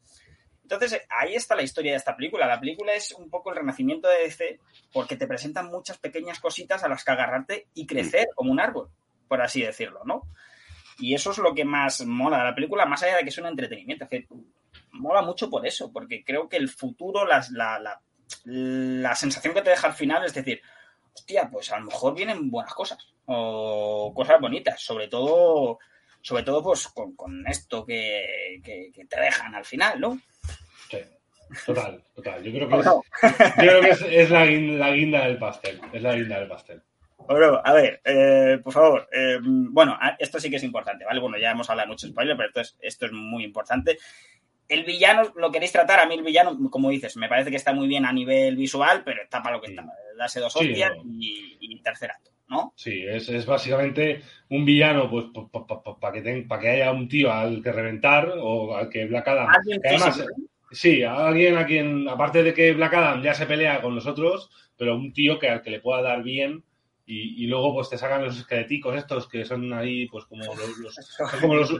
[SPEAKER 2] Entonces, ahí está la historia de esta película. La película es un poco el renacimiento de DC porque te presentan muchas pequeñas cositas a las que agarrarte y crecer como un árbol, por así decirlo, ¿no? Y eso es lo que más mola de la película, más allá de que es un entretenimiento. Es que mola mucho por eso, porque creo que el futuro, las, la, la, la sensación que te deja al final es decir, hostia, pues a lo mejor vienen buenas cosas o cosas bonitas, sobre todo, sobre todo pues con, con esto que, que, que, te dejan al final, ¿no?
[SPEAKER 3] Total, total. Yo creo que es, yo creo que es, es la, guinda, la, guinda, del pastel, es la guinda del pastel.
[SPEAKER 2] Bueno, a ver, eh, por favor, eh, bueno, esto sí que es importante, ¿vale? Bueno, ya hemos hablado de mucho spoiler, pero esto es, esto es muy importante el villano lo queréis tratar, a mí el villano, como dices, me parece que está muy bien a nivel visual, pero está para lo que está, darse dos hostias sí, no. y, y, tercer acto, ¿no?
[SPEAKER 3] Sí, es, es básicamente un villano, pues, para pa, pa, pa que, pa que haya un tío al que reventar o al que Black Adam. Además, sí, alguien a quien, aparte de que Black Adam ya se pelea con nosotros, pero un tío que al que le pueda dar bien y, y, luego pues te sacan los esqueleticos estos que son ahí pues como los, los como los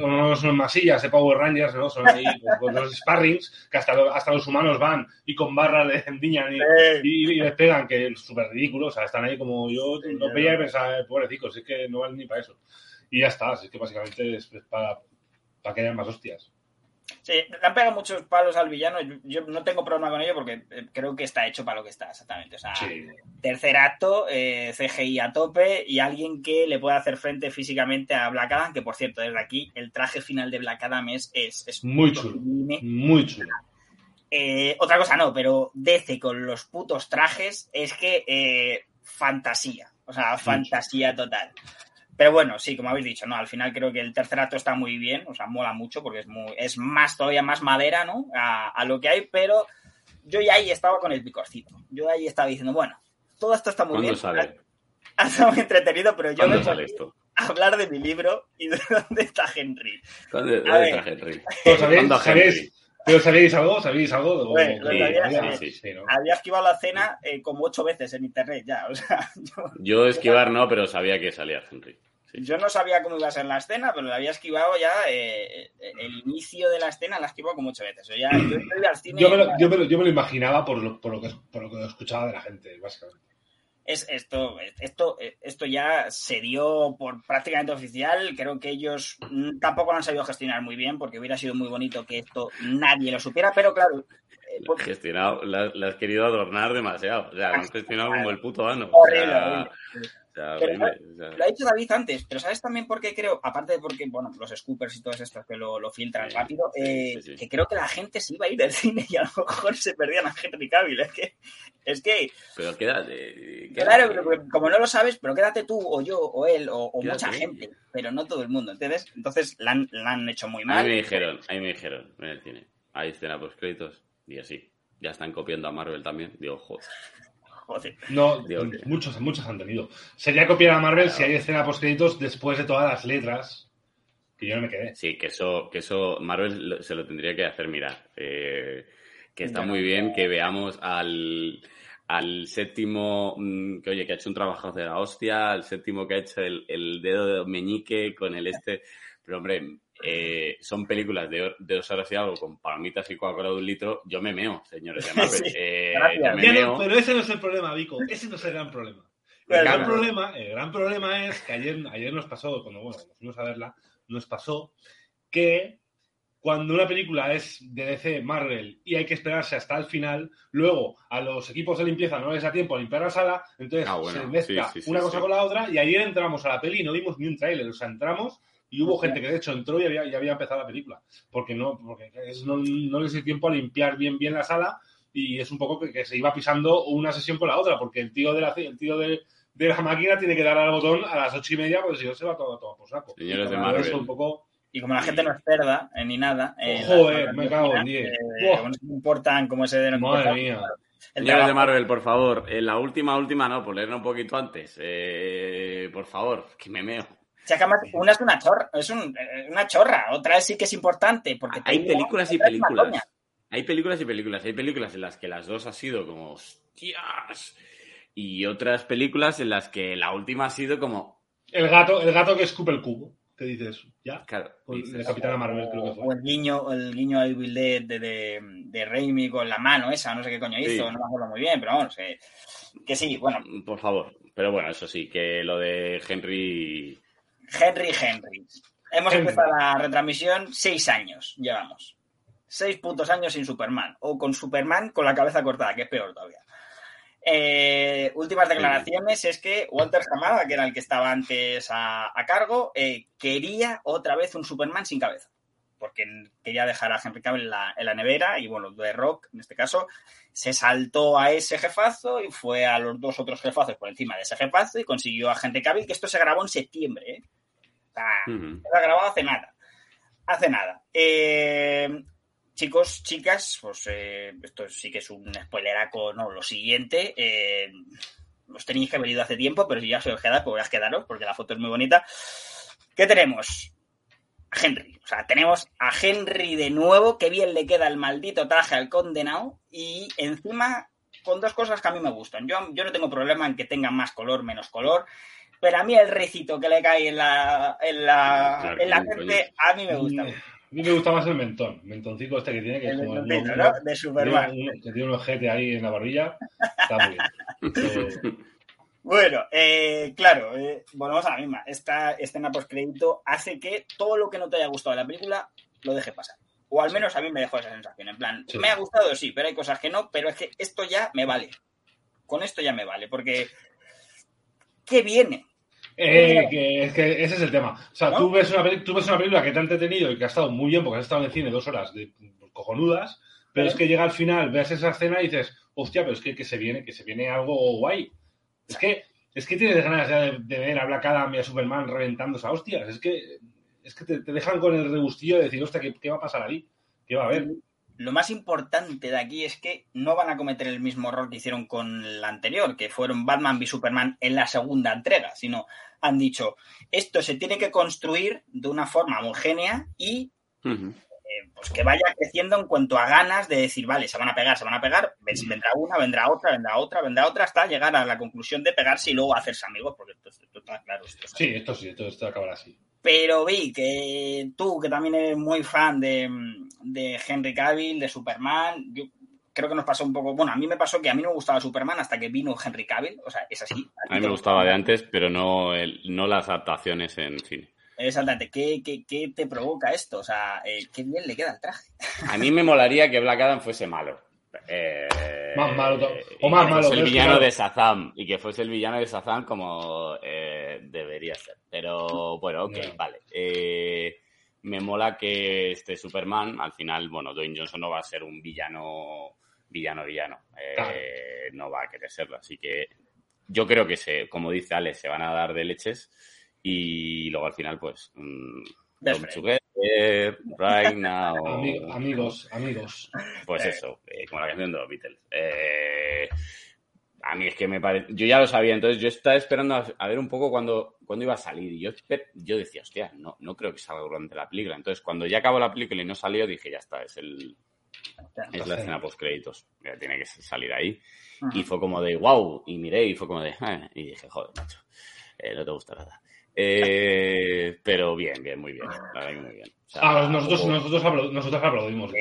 [SPEAKER 3] no son masillas de Power Rangers no son ahí pues, los sparrings que hasta, lo, hasta los humanos van y con barras de endiñan y, y, y, les pegan que es súper ridículo o sea están ahí como yo lo veía y pensaba pobrecicos es que no valen ni para eso y ya está así que básicamente es para, para que haya más hostias
[SPEAKER 2] Sí, le han pegado muchos palos al villano. Yo no tengo problema con ello porque creo que está hecho para lo que está, exactamente. O sea, sí. tercer acto, eh, CGI a tope y alguien que le pueda hacer frente físicamente a Black Adam, que por cierto, desde aquí, el traje final de Black Adam es, es, es
[SPEAKER 3] muy chulo. Muy chulo.
[SPEAKER 2] Eh, otra cosa no, pero DC con los putos trajes es que eh, fantasía. O sea, fantasía total. Pero bueno, sí, como habéis dicho, ¿no? Al final creo que el tercer acto está muy bien, o sea, mola mucho porque es muy, es más, todavía más madera, ¿no? A, a lo que hay, pero yo ya ahí estaba con el picorcito. Yo ahí estaba diciendo, bueno, todo esto está muy bien.
[SPEAKER 1] Sale?
[SPEAKER 2] Ha estado muy entretenido, pero yo
[SPEAKER 1] me sale esto?
[SPEAKER 2] a hablar de mi libro y de dónde está Henry.
[SPEAKER 1] ¿Dónde, dónde está Henry?
[SPEAKER 3] ¿Sabéis, ¿sabéis, ¿Pero sabéis algo? ¿Sabéis algo?
[SPEAKER 2] Bueno, sí, había, sí, sí, ¿no? había, esquivado la cena eh, como ocho veces en internet ya. O sea,
[SPEAKER 1] yo... yo esquivar no, pero sabía que salía Henry.
[SPEAKER 2] Sí. Yo no sabía cómo iba a ser la escena, pero la había esquivado ya. Eh, el inicio de la escena la he esquivado como ocho veces. O ya, yo,
[SPEAKER 3] al cine yo, me lo, yo, me lo, yo, me lo, imaginaba por lo, por lo, que, por lo que escuchaba de la gente, básicamente.
[SPEAKER 2] Es esto, esto, esto ya se dio por prácticamente oficial. Creo que ellos tampoco lo han sabido gestionar muy bien, porque hubiera sido muy bonito que esto nadie lo supiera, pero claro.
[SPEAKER 1] Eh, porque... gestionado, la, la, has querido adornar demasiado. O sea, lo han gestionado como el puto ano.
[SPEAKER 2] Horrible,
[SPEAKER 1] o sea,
[SPEAKER 2] horrible. Pero, o sea... Lo ha dicho David antes, pero ¿sabes también por qué creo? Aparte de porque, bueno, los scoopers y todos estos que lo, lo filtran sí, rápido, eh, sí, sí. que creo que la gente se iba a ir del cine y a lo mejor se perdían a Henry Cavill. Es que. Es que
[SPEAKER 1] pero quédate. quédate.
[SPEAKER 2] Claro, pero como no lo sabes, pero quédate tú, o yo, o él, o, o mucha gente, pero no todo el mundo, ¿entiendes? Entonces la han, la han hecho muy mal.
[SPEAKER 1] A mí me dijeron, a mí me dijeron en el cine. Hay escena post créditos y así. Ya están copiando a Marvel también. Digo, joder.
[SPEAKER 2] Joder.
[SPEAKER 3] No, Dios, muchos, muchos han tenido. Sería copiar a Marvel claro. si hay escena post créditos después de todas las letras. Que yo no me quedé.
[SPEAKER 1] Sí, que eso, que eso Marvel se lo tendría que hacer mirar. Eh, que está muy bien que veamos al, al séptimo, mm, que oye, que ha hecho un trabajo de la hostia, al séptimo que ha hecho el, el dedo de meñique con el este. Pero hombre, eh, son películas de, de, dos horas y algo con palomitas y Coca-Cola de un litro, yo me meo, señores de Marvel. Sí, eh, yo me meo.
[SPEAKER 3] Pero ese no es el problema, Vico. Ese no es el gran problema. El gran, problema, el gran problema es que ayer, ayer nos pasó, cuando bueno, nos fuimos a verla, nos pasó que cuando una película es de DC Marvel y hay que esperarse hasta el final, luego a los equipos de limpieza no les da tiempo a limpiar la sala, entonces ah, bueno, se mezcla sí, sí, una cosa con la otra y ayer entramos a la peli y no vimos ni un tráiler, o sea, entramos y hubo gente que de hecho entró y había, y había empezado la película, porque no, porque es, no, no les dio tiempo a limpiar bien bien la sala y es un poco que, que, se iba pisando una sesión con la otra, porque el tío de la, el tío de, de la máquina tiene que dar al botón a las ocho y media, porque si no se va todo, todo por saco.
[SPEAKER 1] Señores de Marvel.
[SPEAKER 3] un poco...
[SPEAKER 2] Y como la gente no es cerda eh, ni nada. Eh,
[SPEAKER 3] Joder, me cago en 10.
[SPEAKER 2] Eh, no se importan como ese de no
[SPEAKER 3] Madre mía.
[SPEAKER 1] Señores de Marvel, por favor, en la última, última, no, por leerlo un poquito antes. Eh, por favor, que me meo.
[SPEAKER 2] O sea, que además, una es una chorra, es un, una chorra, otra sí que es importante. Porque
[SPEAKER 1] hay películas y películas. Hay películas y películas. Hay películas en las que las dos ha sido como, hostias. Y otras películas en las que la última ha sido como.
[SPEAKER 3] El gato, el gato que escupe el cubo. que dices, ya.
[SPEAKER 1] Claro.
[SPEAKER 3] O
[SPEAKER 1] dices,
[SPEAKER 3] de Capitana Marvel, creo que
[SPEAKER 2] O
[SPEAKER 3] fue.
[SPEAKER 2] el guiño, el guiño a Evil Dead de, de, de Raimi con la mano esa, no sé qué coño hizo,
[SPEAKER 1] Sí.
[SPEAKER 2] no me acuerdo muy bien, pero vamos, que, que sí, bueno,
[SPEAKER 1] Por favor. Pero bueno, eso sí, que lo de Henry.
[SPEAKER 2] Henry Henry. Hemos
[SPEAKER 3] Henry.
[SPEAKER 2] empezado la retransmisión seis años, llevamos. Seis putos años sin Superman. O con Superman con la cabeza cortada, que es peor todavía. Eh, últimas declaraciones es que Walter Hamada, que era el que estaba antes a, a cargo, eh, quería otra vez un Superman sin cabeza. Porque quería dejar a Henry Cavill en la, en la nevera y bueno, The Rock, en este caso, se saltó a ese jefazo y fue a los dos otros jefazos por encima de ese jefazo y consiguió a Henry Cavill, que esto se grabó en septiembre. ¿eh? O sea,
[SPEAKER 1] Ujú.
[SPEAKER 2] se ha grabado hace nada. Hace nada. Eh, chicos, chicas, pues eh, esto sí que es un spoileraco, no, lo siguiente. eh, os tenéis que haber ido hace tiempo, pero si ya se os queda, pues voy a quedaros porque la foto es muy bonita. ¿Qué tenemos? A Henry. O sea, tenemos a Henry de nuevo, que bien le queda el maldito traje al condenado y encima con dos cosas que a mí me gustan. Yo, yo no tengo problema en que tenga más color, menos color, pero a mí el recito que le cae en la, en la,
[SPEAKER 1] Claro,
[SPEAKER 2] en la frente, a mí me gusta.
[SPEAKER 3] A mí me gusta más el mentón, el mentoncito este que tiene, que es
[SPEAKER 2] El
[SPEAKER 3] como el
[SPEAKER 2] ¿no? De Superman.
[SPEAKER 3] tiene un- que tiene un ojete ahí en la barbilla. Está muy bien. Eh,
[SPEAKER 2] Bueno, eh, claro, eh, volvemos a la misma. Esta escena postcrédito hace que todo lo que no te haya gustado de la película lo deje pasar. O al menos a mí me dejó esa sensación. En plan,
[SPEAKER 3] Sí.
[SPEAKER 2] me ha gustado, sí, pero hay cosas que no, pero es que esto ya me vale. Con esto ya me vale, porque ¿qué viene?
[SPEAKER 3] Eh, que, es que ese es el tema. O sea,
[SPEAKER 2] ¿No?
[SPEAKER 3] tú, ves una peli- tú ves una película que te ha entretenido y que ha estado muy bien porque has estado en el cine dos horas de cojonudas, pero
[SPEAKER 2] Sí.
[SPEAKER 3] es que llega al final, ves esa escena y dices, hostia, pero es que, que se viene, que se viene algo guay. Es que, es que tienes ganas ya de, de ver a Black Adam y a Superman reventándose a hostias. Es que, es que te, te dejan con el regustillo de decir, hostia, ¿qué, qué va a pasar ahí? ¿Qué va a haber?
[SPEAKER 2] Lo más importante de aquí es que no van a cometer el mismo error que hicieron con la anterior, que fueron Batman v Superman en la segunda entrega, sino han dicho, esto se tiene que construir de una forma homogénea y eh, pues que vaya creciendo en cuanto a ganas de decir, vale, se van a pegar, se van a pegar, ven- vendrá una, vendrá otra, vendrá otra, vendrá otra, hasta llegar a la conclusión de pegarse y luego hacerse amigos, porque esto, esto está claro. esto.
[SPEAKER 3] Sí, esto sí, esto, esto acabará así.
[SPEAKER 2] Pero vi que tú, que también eres muy fan de, de Henry Cavill, de Superman, yo creo que nos pasó un poco. Bueno, a mí me pasó que a mí no me gustaba Superman hasta que vino Henry Cavill. O sea, es así.
[SPEAKER 1] A mí me gustaba de antes, pero no, el- no las adaptaciones en cine.
[SPEAKER 2] Exactamente. ¿Qué, qué, qué te provoca esto? O sea, eh, qué bien le queda el traje.
[SPEAKER 1] A mí me molaría que Black Adam fuese malo. Eh,
[SPEAKER 3] Más malo o más
[SPEAKER 1] que
[SPEAKER 3] malo,
[SPEAKER 1] fuese el villano
[SPEAKER 3] claro.
[SPEAKER 1] de Shazam. Y que fuese el villano de Shazam como eh, debería ser. Pero bueno, ok,
[SPEAKER 3] No.
[SPEAKER 1] vale. Eh, me mola que este Superman, al final, bueno, Dwayne Johnson no va a ser un villano, villano, villano. Eh,
[SPEAKER 3] Claro.
[SPEAKER 1] No va a querer serlo. Así que yo creo que, se, como dice Alex, se van a dar de leches. Y luego al final, pues. mm, together, right now.
[SPEAKER 3] Ami- amigos, amigos.
[SPEAKER 1] Pues
[SPEAKER 2] Eh.
[SPEAKER 1] eso, eh, como la canción de los Beatles. Eh, a mí es que me parece. Yo ya lo sabía, entonces yo estaba esperando a, a ver un poco cuándo, cuándo iba a salir. Y yo, yo decía, hostia, no, no creo que salga durante la película. Entonces, cuando ya acabó la película y no salió, dije, ya está, es, el, es la escena post créditos. Tiene que salir ahí. Y fue como de wow. Y miré y fue como de. "Ah", y dije, joder, macho, eh, no te gusta nada. Eh, pero bien, bien, muy bien. La verdad que muy bien. O sea,
[SPEAKER 3] Ah, nosotros, nosotros, aplau- nosotros aplaudimos.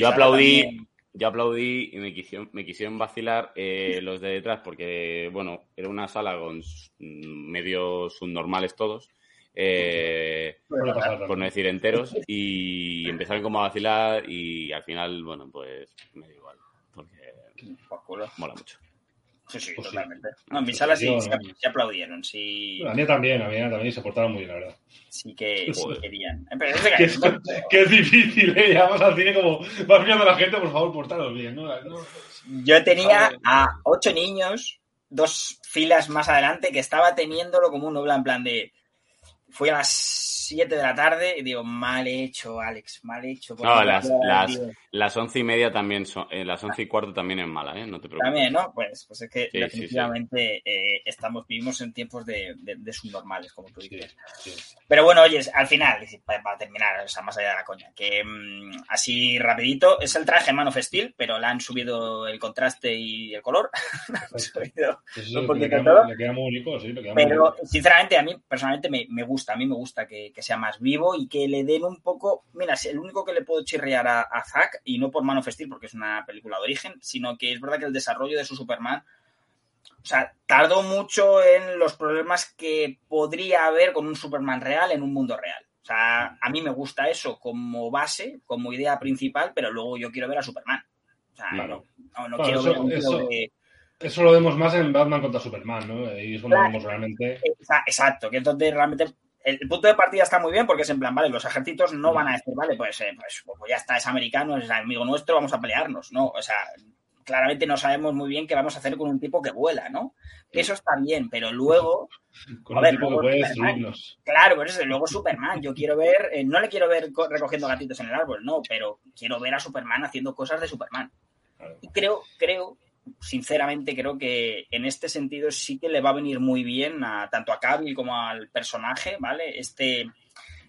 [SPEAKER 1] Yo aplaudí,
[SPEAKER 2] también.
[SPEAKER 1] Yo aplaudí y me quisieron, me quisieron vacilar eh, los de detrás porque, bueno, era una sala con medios subnormales todos, eh,
[SPEAKER 3] Suele pasar
[SPEAKER 1] por no decir enteros, y empezaron como a vacilar y al final, bueno, pues me da igual, porque mola mucho.
[SPEAKER 2] Sí, sí,
[SPEAKER 3] Pues sí.
[SPEAKER 2] totalmente. No, en mi sala sí, sí,
[SPEAKER 3] no.
[SPEAKER 2] sí aplaudieron, sí,
[SPEAKER 3] A mí también, a mí también se portaron muy bien, la verdad.
[SPEAKER 2] sí que sí querían. Eh, Pero es
[SPEAKER 3] Que es, que es difícil, ¿eh? Llegamos al cine como, vas viendo a la gente, por favor, portaros bien, ¿no? No-
[SPEAKER 2] Yo tenía a ocho niños, dos filas más adelante, que estaba teniéndolo como un nubla en plan de. Fui a las 7 de la tarde y digo, mal hecho, Alex, mal hecho. ¿por
[SPEAKER 1] No, las? Las once y media también son, eh, las once y cuarto también es mala, ¿eh? No te preocupes.
[SPEAKER 2] También, ¿no? Pues, pues es que
[SPEAKER 1] Sí, sí,
[SPEAKER 2] definitivamente eh, estamos, vivimos en tiempos de, de, de subnormales, como tú dices.
[SPEAKER 3] sí.
[SPEAKER 2] Pero bueno, oye, al final, para, para terminar, o sea, más allá de la coña, que mm, así rapidito, es el traje Man of Steel, pero le han subido el contraste y el color. Subido
[SPEAKER 3] Eso
[SPEAKER 2] Un poquito
[SPEAKER 3] le, queda,
[SPEAKER 2] todo.
[SPEAKER 3] muy- le queda muy único, sí, le queda muy
[SPEAKER 2] Pero, sinceramente, a mí personalmente me, me gusta. A mí me gusta que, que sea más vivo y que le den un poco. Mira, el único que le puedo chirriar a, a Zack, y no por Man of Steel, porque es una película de origen, sino que es verdad que el desarrollo de su Superman. O sea, tardó mucho en los problemas que podría haber con un Superman real en un mundo real. O sea, a mí me gusta eso como base, como idea principal, pero luego yo quiero ver a Superman. O sea,
[SPEAKER 3] Claro.
[SPEAKER 2] no, no
[SPEAKER 3] Claro,
[SPEAKER 2] quiero
[SPEAKER 3] eso-
[SPEAKER 2] ver
[SPEAKER 3] eso- lo vemos más en Batman contra Superman, ¿no? Ahí es cuando
[SPEAKER 2] Claro.
[SPEAKER 3] vemos realmente.
[SPEAKER 2] Exa- Exacto, que entonces realmente el, punto de partida está muy bien porque es en plan, vale, los ejércitos no van a decir, vale, pues, eh, pues, pues ya está, es americano, es amigo nuestro, vamos a pelearnos, ¿no? O sea, claramente no sabemos muy bien qué vamos a hacer con un tipo que vuela, ¿no? Eso está bien, pero luego,
[SPEAKER 3] Con
[SPEAKER 2] A ver, luego Superman. claro, por eso, luego Superman, yo quiero ver, eh, no le quiero ver co- recogiendo gatitos en el árbol, no, pero quiero ver a Superman haciendo cosas de Superman. Y creo, creo, sinceramente creo que en este sentido sí que le va a venir muy bien a tanto a Cavill como al personaje, ¿vale? Este,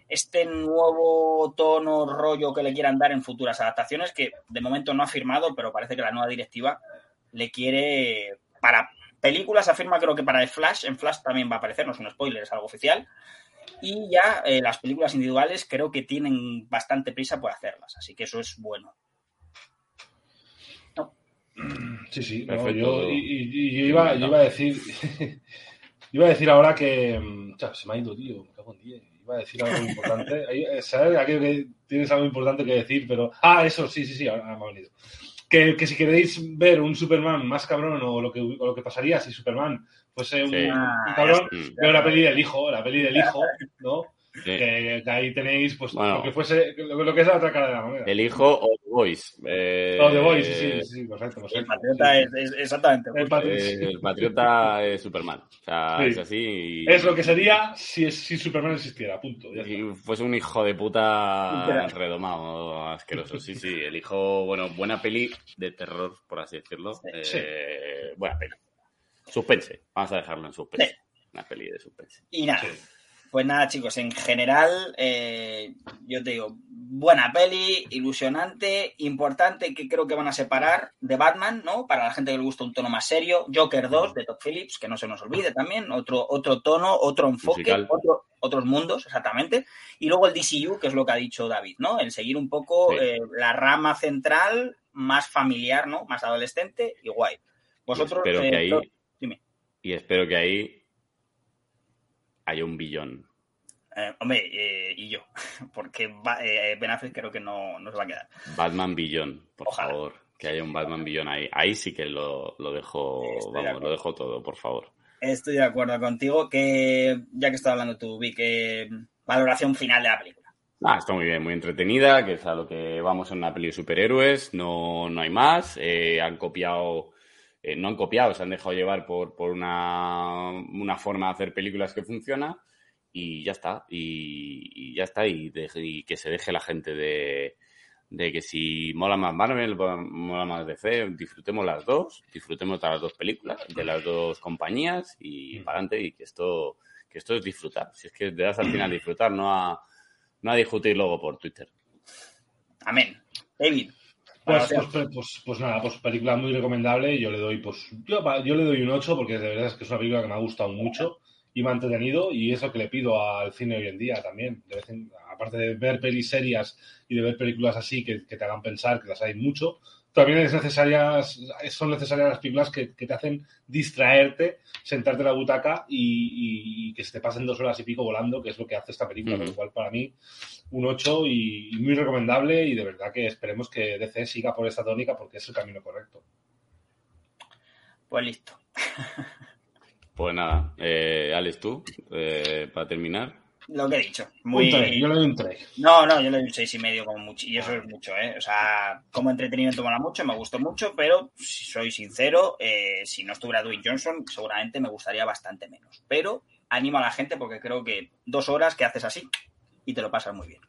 [SPEAKER 2] este nuevo tono, rollo que le quieran dar en futuras adaptaciones, que de momento no ha firmado, pero parece que la nueva directiva le quiere para películas, afirma creo que para el Flash, en Flash también va a aparecer, no es un spoiler, es algo oficial. Y ya eh, las películas individuales creo que tienen bastante prisa por hacerlas, así que eso es bueno.
[SPEAKER 3] Sí, sí. no, yo, y, y- y yo iba, yo iba a decir. iba a decir ahora que. mm, cha, se me ha ido, tío. Me cago en diez. Iba a decir algo importante. Eh, ¿Sabes? Aquello que tienes algo importante que decir, pero. Ah, eso, sí, sí, sí, ahora me ha venido. Que, que si queréis ver un Superman más cabrón o lo que, o lo que pasaría si Superman fuese un,
[SPEAKER 1] Sí.
[SPEAKER 3] un
[SPEAKER 2] Ah,
[SPEAKER 3] cabrón, veo la peli del hijo, la peli del hijo, ¿no?
[SPEAKER 1] Sí.
[SPEAKER 3] Que, que ahí tenéis pues
[SPEAKER 1] Bueno.
[SPEAKER 3] lo que fuese, lo, lo que es la otra cara de la moneda.
[SPEAKER 1] El hijo o The Voice. Eh,
[SPEAKER 3] No, The Voice, sí, sí, sí, correcto.
[SPEAKER 2] El patriota
[SPEAKER 3] Sí.
[SPEAKER 2] es, es exactamente.
[SPEAKER 3] El patri-
[SPEAKER 1] eh, el patriota es Superman. O sea,
[SPEAKER 3] Sí.
[SPEAKER 1] es así. y-
[SPEAKER 3] Es lo que sería si, si Superman existiera, punto. ya.
[SPEAKER 1] Si fuese un hijo de puta redomado, asqueroso. Sí, sí, el hijo, bueno, buena peli de terror, por así decirlo.
[SPEAKER 3] Sí.
[SPEAKER 1] Eh, buena peli. Suspense, vamos a dejarlo en suspense.
[SPEAKER 2] Sí.
[SPEAKER 1] Una peli de suspense.
[SPEAKER 2] Y nada,
[SPEAKER 3] Sí.
[SPEAKER 2] Pues nada, chicos, en general, eh, yo te digo, buena peli, ilusionante, importante, que creo que van a separar de Batman, ¿no? Para la gente que le gusta un tono más serio. Joker 2 de Todd Phillips, que no se nos olvide también, otro, otro tono, otro enfoque, otro- otros mundos, exactamente. Y luego el DCU, que es lo que ha dicho David, ¿no? El seguir un poco
[SPEAKER 1] Sí.
[SPEAKER 2] eh, la rama central, más familiar, ¿no? Más adolescente y guay. Vosotros,
[SPEAKER 1] espero
[SPEAKER 2] eh,
[SPEAKER 1] que ahí,
[SPEAKER 2] lo- dime.
[SPEAKER 1] y espero que ahí haya un billón.
[SPEAKER 2] Eh, hombre, eh, y yo, porque va- eh, Ben Affleck creo que no, no se va a quedar.
[SPEAKER 1] Batman billón, por
[SPEAKER 2] Ojalá.
[SPEAKER 1] favor. Que haya un Batman billón ahí. Ahí sí que lo, lo dejo,
[SPEAKER 2] de
[SPEAKER 1] vamos, lo dejo todo, por favor.
[SPEAKER 2] Estoy de acuerdo contigo que, ya que estás hablando tú, vi que valoración final de la película.
[SPEAKER 1] Ah, está muy bien, muy entretenida, que es a lo que vamos en una peli de superhéroes, no, no hay más. Han copiado, eh, no han copiado, se han dejado llevar por, por una, una forma de hacer películas que funciona y ya está. Y, y ya está, y, que se deje la gente de, de que si mola más Marvel, mola más DC, disfrutemos las dos, disfrutemos de las dos películas, de las dos compañías y para adelante, y que esto, que esto es disfrutar. Si es que te das al final disfrutar, no a no a discutir luego por Twitter.
[SPEAKER 2] Amén. David.
[SPEAKER 3] Pues, pues, pues, pues nada, pues película muy recomendable. Yo le doy, pues, yo, yo le doy un 8 porque de verdad es que es una película que me ha gustado mucho y me ha entretenido y es lo que le pido al cine hoy en día también. De vez en- aparte de ver pelis serias y de ver películas así que, que te hagan pensar, que las hay mucho, también es necesarias, son necesarias las películas que, que te hacen distraerte, sentarte en la butaca y, y- y que se te pasen dos horas y pico volando, que es lo que hace esta película. Lo cual, para mí, un 8 y, y muy recomendable y de verdad que esperemos que DC siga por esta tónica porque es el camino correcto.
[SPEAKER 2] Pues listo.
[SPEAKER 1] Pues nada, eh, Alex, tú, eh, para terminar.
[SPEAKER 2] Lo que he dicho. Muy...
[SPEAKER 3] Un 3, yo le doy un 3.
[SPEAKER 2] No, no, yo le doy un seis y medio como mucho. Y eso es mucho, ¿eh? O sea, como entretenimiento mola mucho, me gustó mucho, pero si soy sincero, eh, si no estuviera Dwayne Johnson, seguramente me gustaría bastante menos. Pero animo a la gente porque creo que dos horas que haces así y te lo pasas muy bien.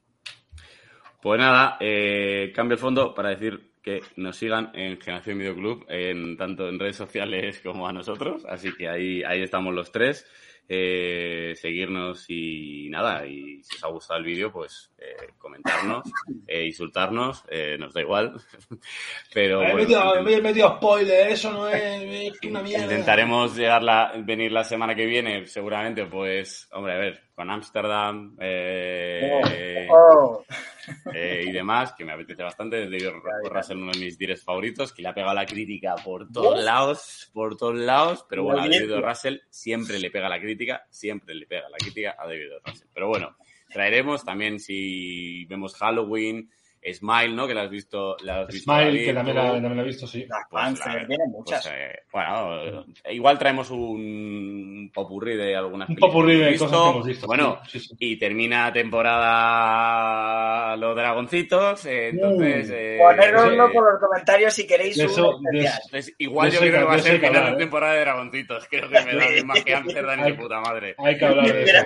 [SPEAKER 1] Pues nada, eh, cambio el fondo para decir que nos sigan en Generación Video Club, en, tanto en redes sociales como a nosotros. Así que ahí, ahí estamos los tres. Eh, seguirnos y nada, y si os ha gustado el vídeo, pues eh, comentarnos, eh, insultarnos, eh, nos da igual. Pero
[SPEAKER 3] Me he
[SPEAKER 1] bueno,
[SPEAKER 3] metido, me he metido spoiler, eso no es, es una mierda.
[SPEAKER 1] intentaremos llegar la, venir la semana que viene, seguramente, pues, hombre, a ver, con Ámsterdam eh,
[SPEAKER 2] Oh,
[SPEAKER 1] eh, y demás, que me apetece bastante. David Russell, uno de mis directs favoritos, que le ha pegado la crítica por todos lados, por todos lados, pero bueno, a David Russell siempre le pega la crítica, siempre le pega la crítica a David Russell. Pero bueno, traeremos también si vemos Halloween, Smile, ¿no? Que la has visto, la has visto
[SPEAKER 3] Smile,
[SPEAKER 1] David,
[SPEAKER 3] que también la, también la he visto, sí.
[SPEAKER 1] Pues
[SPEAKER 2] Panther, tiene
[SPEAKER 1] pues,
[SPEAKER 2] muchas.
[SPEAKER 1] eh, bueno, igual traemos un popurrí de algunas
[SPEAKER 3] Un
[SPEAKER 1] películas
[SPEAKER 3] popurrí de cosas que hemos visto.
[SPEAKER 1] Bueno,
[SPEAKER 3] sí, sí, sí.
[SPEAKER 1] y termina temporada los dragoncitos, eh, entonces... Eh,
[SPEAKER 2] Poneroslo
[SPEAKER 1] eh,
[SPEAKER 2] por los comentarios si queréis
[SPEAKER 3] de
[SPEAKER 2] un
[SPEAKER 3] de
[SPEAKER 1] entonces, igual
[SPEAKER 3] de
[SPEAKER 1] yo creo que va a ser final de
[SPEAKER 3] hablar,
[SPEAKER 1] temporada de dragoncitos. Creo que me da más que Amsterdam y
[SPEAKER 3] Hay-
[SPEAKER 1] de puta madre.
[SPEAKER 3] Hay que hablar de eso.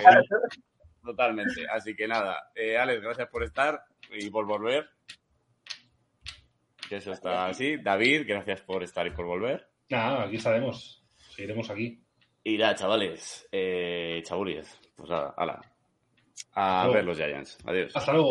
[SPEAKER 1] Totalmente. Así que nada, eh, Alex, gracias por estar y por volver. Que eso está así. David, gracias por estar y por volver.
[SPEAKER 3] Nada, aquí estaremos. Seguiremos aquí.
[SPEAKER 1] Y nada, chavales, eh, chabulies, pues nada, ala. A
[SPEAKER 3] Luego.
[SPEAKER 1] ver los Giants. Adiós.
[SPEAKER 3] Hasta luego.